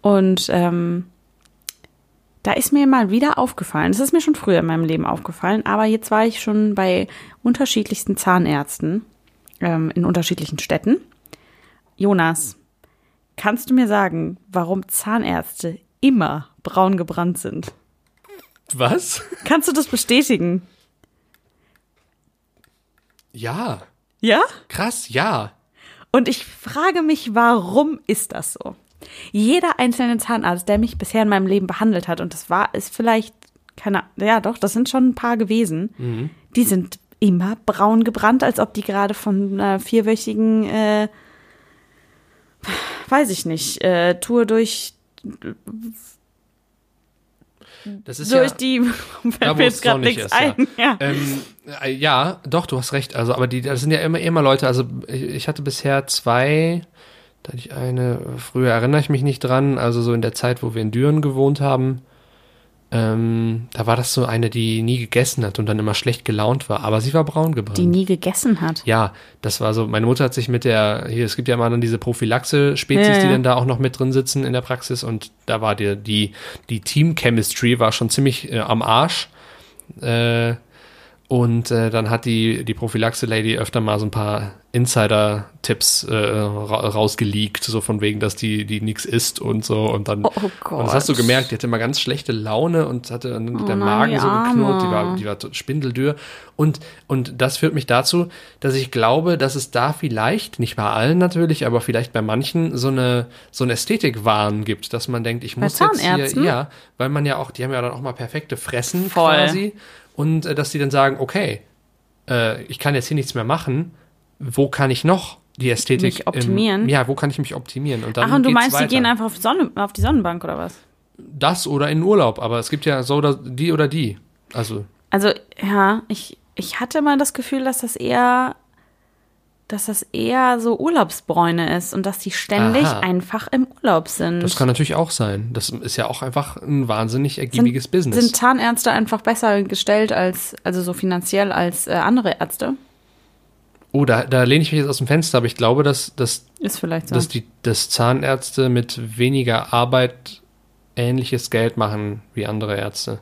Und ähm, da ist mir mal wieder aufgefallen, das ist mir schon früher in meinem Leben aufgefallen, aber jetzt war ich schon bei unterschiedlichsten Zahnärzten ähm, in unterschiedlichen Städten. Jonas, kannst du mir sagen, warum Zahnärzte immer braun gebrannt sind? Was? Kannst du das bestätigen? Ja. Ja? Krass, ja. Und ich frage mich, warum ist das so? Jeder einzelne Zahnarzt, der mich bisher in meinem Leben behandelt hat, und das war, ist vielleicht, keine ja doch, das sind schon ein paar gewesen, die sind immer braun gebrannt, als ob die gerade von einer vierwöchigen, äh, weiß ich nicht, äh, Tour durch, Das ist durch ja, die, da, wo es gerade nichts ist, ja. ein. Ja. Ähm, äh, ja, doch, du hast recht. Also, aber die, das sind ja immer, immer Leute. Also, ich, ich hatte bisher zwei, da hatte ich eine, früher erinnere ich mich nicht dran, also so in der Zeit, wo wir in Düren gewohnt haben. Ähm, da war das so eine, die nie gegessen hat und dann immer schlecht gelaunt war, aber sie war braun gebrannt. Die nie gegessen hat. Ja, das war so, meine Mutter hat sich mit der, hier, es gibt ja immer dann diese Prophylaxe-Spezies, Ja, ja. die dann da auch noch mit drin sitzen in der Praxis und da war die, die, die Team-Chemistry war schon ziemlich äh, am Arsch. Äh, und äh, dann hat die, die Prophylaxe-Lady öfter mal so ein paar Insider-Tipps äh, ra rausgeleakt, so von wegen, dass die, die nix isst und so. Und dann, Oh, oh Gott. und das hast du gemerkt, die hatte immer ganz schlechte Laune und hatte dann der Oh nein, Magen so geknurrt, die war, die war spindeldürr. Und, und das führt mich dazu, dass ich glaube, dass es da vielleicht, nicht bei allen natürlich, aber vielleicht bei manchen so eine, so eine Ästhetikwahn gibt, dass man denkt, ich muss jetzt hier, ja, weil man ja auch, die haben ja dann auch mal perfekte Fressen Voll. quasi. Und äh, dass die dann sagen, okay, äh, ich kann jetzt hier nichts mehr machen, wo kann ich noch die Ästhetik Mich optimieren? Im, ja, wo kann ich mich optimieren? Und dann Ach, und du meinst, weiter. die gehen einfach auf, Sonne, auf die Sonnenbank oder was? das oder in Urlaub, aber es gibt ja so oder die oder die. Also Also, ja, ich, ich hatte mal das Gefühl, dass das eher, dass das eher so Urlaubsbräune ist und dass die ständig Aha. einfach im Urlaub sind. Das kann natürlich auch sein. Das ist ja auch einfach ein wahnsinnig ergiebiges Business. Sind Zahnärzte einfach besser gestellt als, also so finanziell als äh, andere Ärzte? oh, da, da lehne ich mich jetzt aus dem Fenster, aber ich glaube, dass, dass, so. dass, die, dass Zahnärzte mit weniger Arbeit ähnliches Geld machen wie andere Ärzte.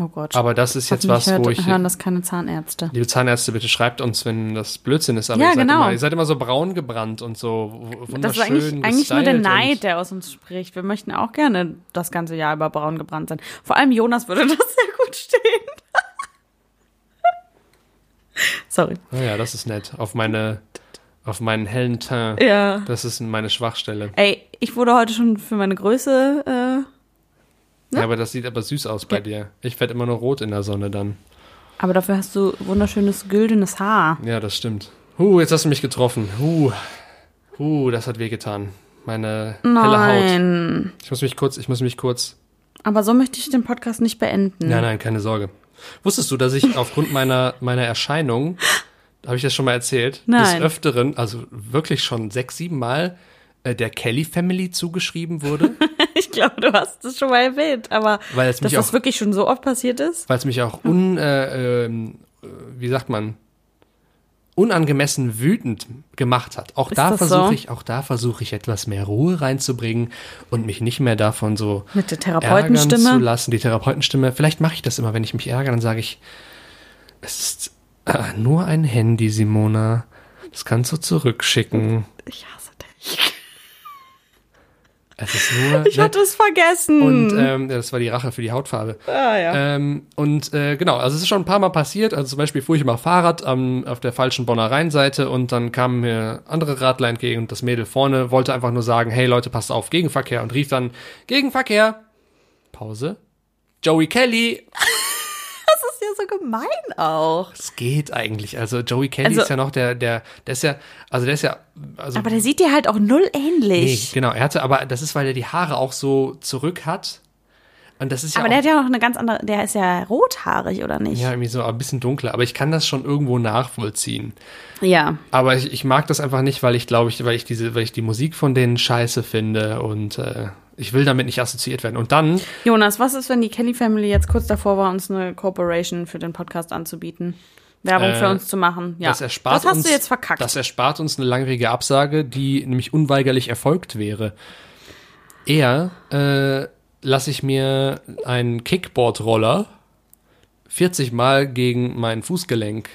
Oh Gott. Aber das ist jetzt was, wo hört, ich. hören das keine Zahnärzte. Liebe Zahnärzte, bitte schreibt uns, wenn das Blödsinn ist. Aber Ja, ihr, seid genau. immer, ihr seid immer so braun gebrannt und so wunderschön Das ist eigentlich, eigentlich nur der Neid, der aus uns spricht. Wir möchten auch gerne das ganze Jahr über braun gebrannt sein. Vor allem Jonas würde das sehr gut stehen. Sorry. Naja, das ist nett. Auf meine, auf meinen hellen Teint. Ja. Das ist meine Schwachstelle. Ey, ich wurde heute schon für meine Größe. Äh, Ja, aber das sieht aber süß aus bei dir. Ich werde immer nur rot in der Sonne dann. aber dafür hast du wunderschönes güldenes Haar. Ja, das stimmt. Huh, jetzt hast du mich getroffen. Huh. Huh, das hat wehgetan. Meine helle Haut. Nein. Ich muss mich kurz, ich muss mich kurz. Aber so möchte ich den Podcast nicht beenden. Nein, nein, keine Sorge. Wusstest du, dass ich aufgrund meiner, meiner Erscheinung, habe ich das schon mal erzählt, Nein. des Öfteren, also wirklich schon sechs, sieben Mal, der Kelly Family zugeschrieben wurde, Ich glaube, du hast es schon mal erwähnt. Aber weil es dass mich das auch wirklich schon so oft passiert ist? weil es mich auch un, äh, ähm, äh, wie sagt man, unangemessen wütend gemacht hat. Auch Ist da versuche so? ich, auch da versuche ich etwas mehr Ruhe reinzubringen und mich nicht mehr davon so Mit der Therapeutenstimme? zu lassen. Die Therapeutenstimme. Vielleicht mache ich das immer, wenn ich mich ärgere, dann sage ich, es ist äh, nur ein Handy, Simona. Das kannst du zurückschicken. Ich hasse dich. Es ist nur. Ich hatte es vergessen. und ähm, das war die Rache für die Hautfarbe. ah, ja. Ähm, und äh, genau, also es ist schon ein paar Mal passiert. Also zum Beispiel fuhr ich mal Fahrrad am, auf der falschen Bonner Rheinseite und dann kamen mir andere Radler entgegen und das Mädel vorne wollte einfach nur sagen, hey Leute, passt auf, Gegenverkehr und rief dann, Gegenverkehr. Pause. Joey Kelly. so gemein auch. Es geht eigentlich. Also Joey Kelly Also- ist ja noch der, der, der ist ja, also der ist ja, also Aber der sieht dir halt auch null nee, ähnlich. genau, er hatte, aber das ist, weil er die Haare auch so zurück hat. Und das ist ja Aber auch, der hat ja noch eine ganz andere, der ist ja rothaarig, oder nicht? ja irgendwie so ein bisschen dunkler. Aber ich kann das schon irgendwo nachvollziehen. Ja. Aber ich, ich mag das einfach nicht, weil ich glaube, ich, weil ich diese, weil ich die Musik von denen scheiße finde und äh, ich will damit nicht assoziiert werden. Und dann, Jonas, was ist, wenn die Kelly Family jetzt kurz davor war, uns eine Corporation für den Podcast anzubieten? Werbung Äh, für uns zu machen. Ja. das erspart das hast uns, du jetzt verkackt. Das erspart uns eine langwierige Absage, die nämlich unweigerlich erfolgt wäre. Eher äh, lasse ich mir einen Kickboard-Roller 40 Mal gegen mein Fußgelenk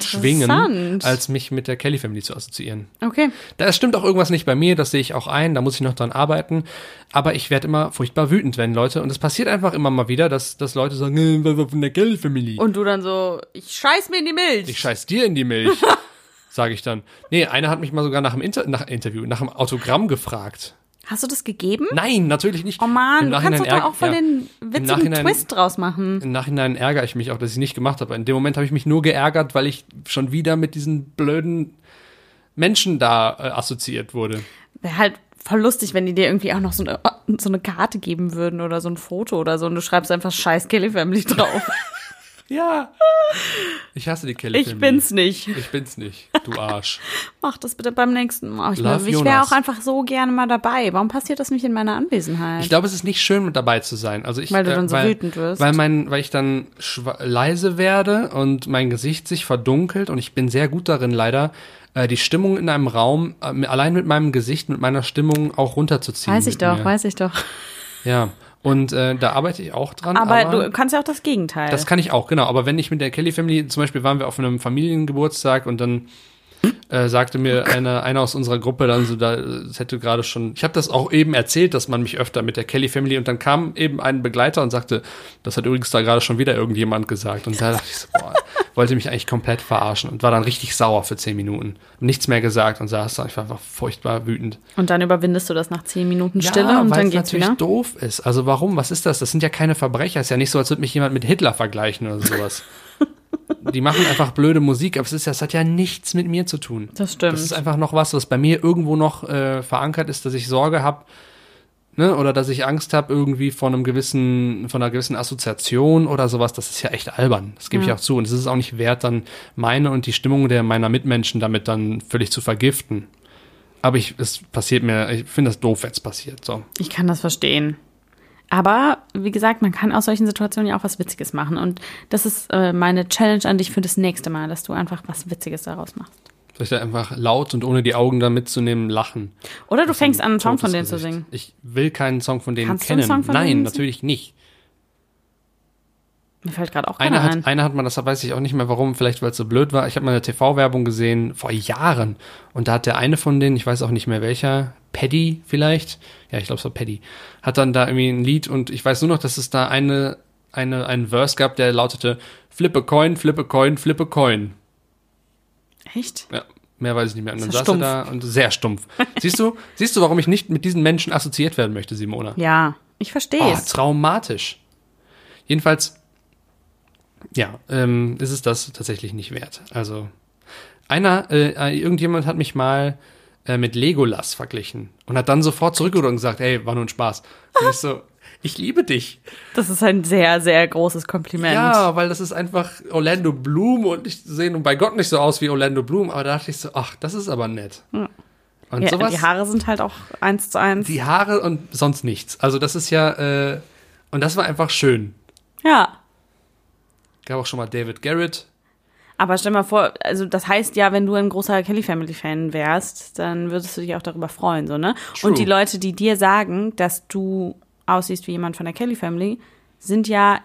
schwingen, als mich mit der Kelly Family zu assoziieren. okay. Da stimmt auch irgendwas nicht bei mir, das sehe ich auch ein, da muss ich noch dran arbeiten. Aber ich werde immer furchtbar wütend, wenn Leute, und es passiert einfach immer mal wieder, dass, dass Leute sagen, äh, von der Kelly Family. Und du dann so, ich scheiß mir in die Milch. ich scheiß dir in die Milch, sage ich dann. Nee, einer hat mich mal sogar nach dem Inter nach Interview, nach dem Autogramm gefragt. Hast du das gegeben? Nein, natürlich nicht. Oh man, du kannst doch da auch voll ja. den witzigen Twist draus machen. Im Nachhinein ärgere ich mich auch, dass ich nicht gemacht habe. In dem Moment habe ich mich nur geärgert, weil ich schon wieder mit diesen blöden Menschen da äh, assoziiert wurde. Wäre halt voll lustig, wenn die dir irgendwie auch noch so eine, so eine Karte geben würden oder so ein Foto oder so und du schreibst einfach scheiß Kelly Family drauf. Ja. Ich hasse die Kelly ich Family. bin's nicht. Ich bin's nicht, du Arsch. Mach das bitte beim nächsten Mal. Ich, Love ich wäre auch einfach so gerne mal dabei. Warum passiert das nicht in meiner Anwesenheit? Ich glaube, es ist nicht schön, mit dabei zu sein. Also ich, Weil du äh, dann so weil, wütend wirst. Weil, mein, weil ich dann leise werde und mein Gesicht sich verdunkelt und ich bin sehr gut darin, leider, äh, die Stimmung in einem Raum, äh, allein mit meinem Gesicht, mit meiner Stimmung auch runterzuziehen. weiß ich doch, mir. weiß ich doch. Ja, und äh, da arbeite ich auch dran. Aber, Aber, du kannst ja auch das Gegenteil. das kann ich auch, genau. Aber wenn ich mit der Kelly Family, zum Beispiel waren wir auf einem Familiengeburtstag und dann äh, sagte mir einer, einer aus unserer Gruppe dann so, da, es hätte gerade schon, ich habe das auch eben erzählt, dass man mich öfter mit der Kelly Family und dann kam eben ein Begleiter und sagte, das hat übrigens da gerade schon wieder irgendjemand gesagt und da dachte ich so, boah, wollte mich eigentlich komplett verarschen und war dann richtig sauer für zehn Minuten. Nichts mehr gesagt und saß da, ich war einfach furchtbar wütend. und dann überwindest du das nach zehn Minuten Stille ja, und dann es geht's natürlich wieder. doof ist. Also warum? Was ist das? Das sind ja keine Verbrecher. ist ja nicht so, als würde mich jemand mit Hitler vergleichen oder sowas. Die machen einfach blöde Musik, aber es ist, das hat ja nichts mit mir zu tun. Das stimmt. Das ist einfach noch was, was bei mir irgendwo noch äh, verankert ist, dass ich Sorge habe, ne, oder dass ich Angst habe irgendwie von einem gewissen, von einer gewissen Assoziation oder sowas. Das ist ja echt albern. Das gebe ich Ja. auch zu. Und es ist auch nicht wert, dann meine und die Stimmung der meiner Mitmenschen damit dann völlig zu vergiften. Aber ich, es passiert mir, ich finde das doof, wenn es passiert. So. Ich kann das verstehen. Aber wie gesagt, man kann aus solchen Situationen ja auch was Witziges machen. Und das ist äh, meine Challenge an dich für das nächste Mal, dass du einfach was Witziges daraus machst. Da einfach laut und ohne die Augen da mitzunehmen lachen? Oder du fängst an, einen Song von denen zu Gesicht. singen. Ich will keinen Song von denen Kannst kennen. Song von Nein, denen natürlich nicht. Mir fällt gerade auch keiner Einer hat, ein. einer hat man, das weiß ich auch nicht mehr warum, vielleicht weil es so blöd war. Ich habe mal eine TV-Werbung gesehen vor Jahren und da hat der eine von denen, ich weiß auch nicht mehr welcher, Paddy vielleicht, ja, ich glaube es war Paddy, hat dann da irgendwie ein Lied und ich weiß nur noch, dass es da eine, eine, einen Verse gab, der lautete Flippe Coin, Flippe Coin, Flippe Coin. Echt? Ja, mehr weiß ich nicht mehr. Und dann saß stumpf. er da und sehr stumpf. siehst du, siehst du, warum ich nicht mit diesen Menschen assoziiert werden möchte, Simona? Ja, ich verstehe Oh, es. traumatisch. Jedenfalls, ja, ähm, ist es das tatsächlich nicht wert. Also, einer, äh, irgendjemand hat mich mal äh, mit Legolas verglichen und hat dann sofort zurückgerudert und gesagt, hey, war nur ein Spaß. Und ich so, ich liebe dich. Das ist ein sehr, sehr großes Kompliment. Ja, weil das ist einfach Orlando Bloom und ich sehe nun bei Gott nicht so aus wie Orlando Bloom, aber da dachte ich so, ach, das ist aber nett. Und Ja, sowas, die Haare sind halt auch eins zu eins. die Haare und sonst nichts. Also das ist ja, äh, und das war einfach schön. ja. Gab auch schon mal David Garrett. Aber stell mal vor, also das heißt ja, wenn du ein großer Kelly Family Fan wärst, dann würdest du dich auch darüber freuen, so, ne? True. Und die Leute, die dir sagen, dass du aussiehst wie jemand von der Kelly Family, sind ja,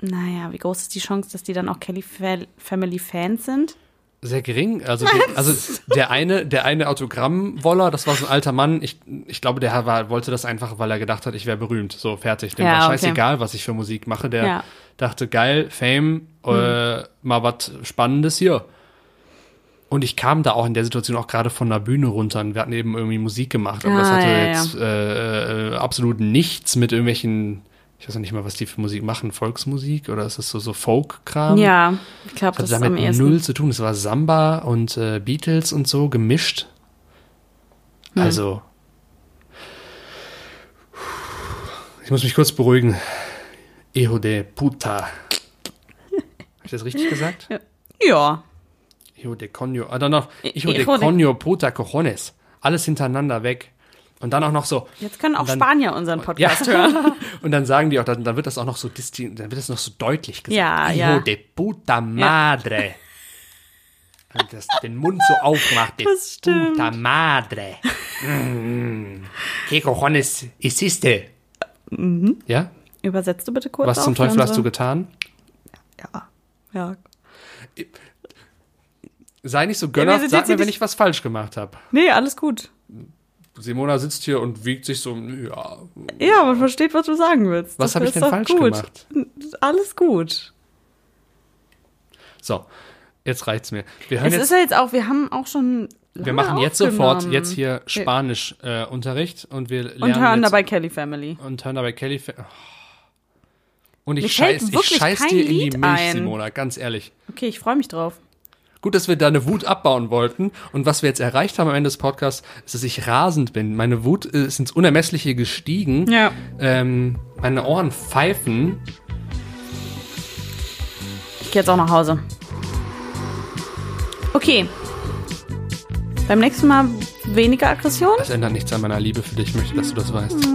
naja, wie groß ist die Chance, dass die dann auch Kelly Fa Family Fans sind? Sehr gering. Also, die, also der eine, der eine Autogrammwoller, das war so ein alter Mann. Ich, ich glaube, der war, wollte das einfach, weil er gedacht hat, ich wäre berühmt. So fertig. Dem Ja, war okay. scheißegal, was ich für Musik mache. Der Ja. Dachte, geil, Fame, äh, mal was Spannendes hier. Und ich kam da auch in der Situation auch gerade von der Bühne runter und wir hatten eben irgendwie Musik gemacht. Aber das Ah, hatte ja, ja. jetzt äh, äh, absolut nichts mit irgendwelchen, ich weiß nicht mal, was die für Musik machen, Volksmusik oder ist das so, so Folk-Kram? Ja, ich glaube, Das das hat am damit ehesten. null zu tun. Es war Samba und äh, Beatles und so gemischt. Hm. Also. Ich muss mich kurz beruhigen. Hijo de puta. Habe ich das richtig gesagt? Ja. Hijo de coño. Ah, dann noch. Hijo de coño puta cojones. Alles hintereinander weg. Und dann auch noch so. Jetzt können auch dann- Spanier unseren Podcast hören. und dann sagen die auch, dann, dann wird das auch noch so dann wird das noch so deutlich gesagt. Ja, Hijo ja. de puta madre. Und das, den Mund so aufmacht. De Das stimmt. puta madre. Mm. ¿Qué cojones hiciste? Ja? Übersetzt du bitte kurz Was zum Teufel hast du getan? Ja. Ja. Sei nicht so gönnerhaft, sag jetzt mir, wenn ich was falsch gemacht habe. Nee, alles gut. Simona sitzt hier und wiegt sich so, ja, Ja, man versteht, was du sagen willst. Was Das hab ich denn falsch gut. gemacht? Alles gut. so, jetzt reicht's mir. Wir hören Es jetzt ist ja jetzt auch, wir haben auch schon. Wir machen jetzt sofort jetzt hier Spanisch-Unterricht äh, und wir lernen Und hören dabei Kelly Family. und hören dabei Kelly. Fa- Oh. Und ich scheiß, ich scheiß dir in die Milch, ein. Simona, ganz ehrlich. Okay, ich freue mich drauf. Gut, dass wir deine Wut abbauen wollten. Und was wir jetzt erreicht haben am Ende des Podcasts, ist, dass ich rasend bin. Meine Wut ist ins Unermessliche gestiegen. Ja. Ähm, meine Ohren pfeifen. Ich gehe jetzt auch nach Hause. Okay. Beim nächsten Mal weniger Aggression. Das ändert nichts an meiner Liebe für dich. Ich möchte, dass du das weißt.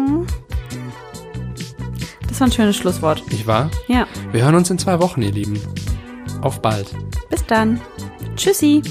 Das war ein schönes Schlusswort. Nicht wahr? Ja. Wir hören uns in zwei Wochen, ihr Lieben. Auf bald. Bis dann. Tschüssi.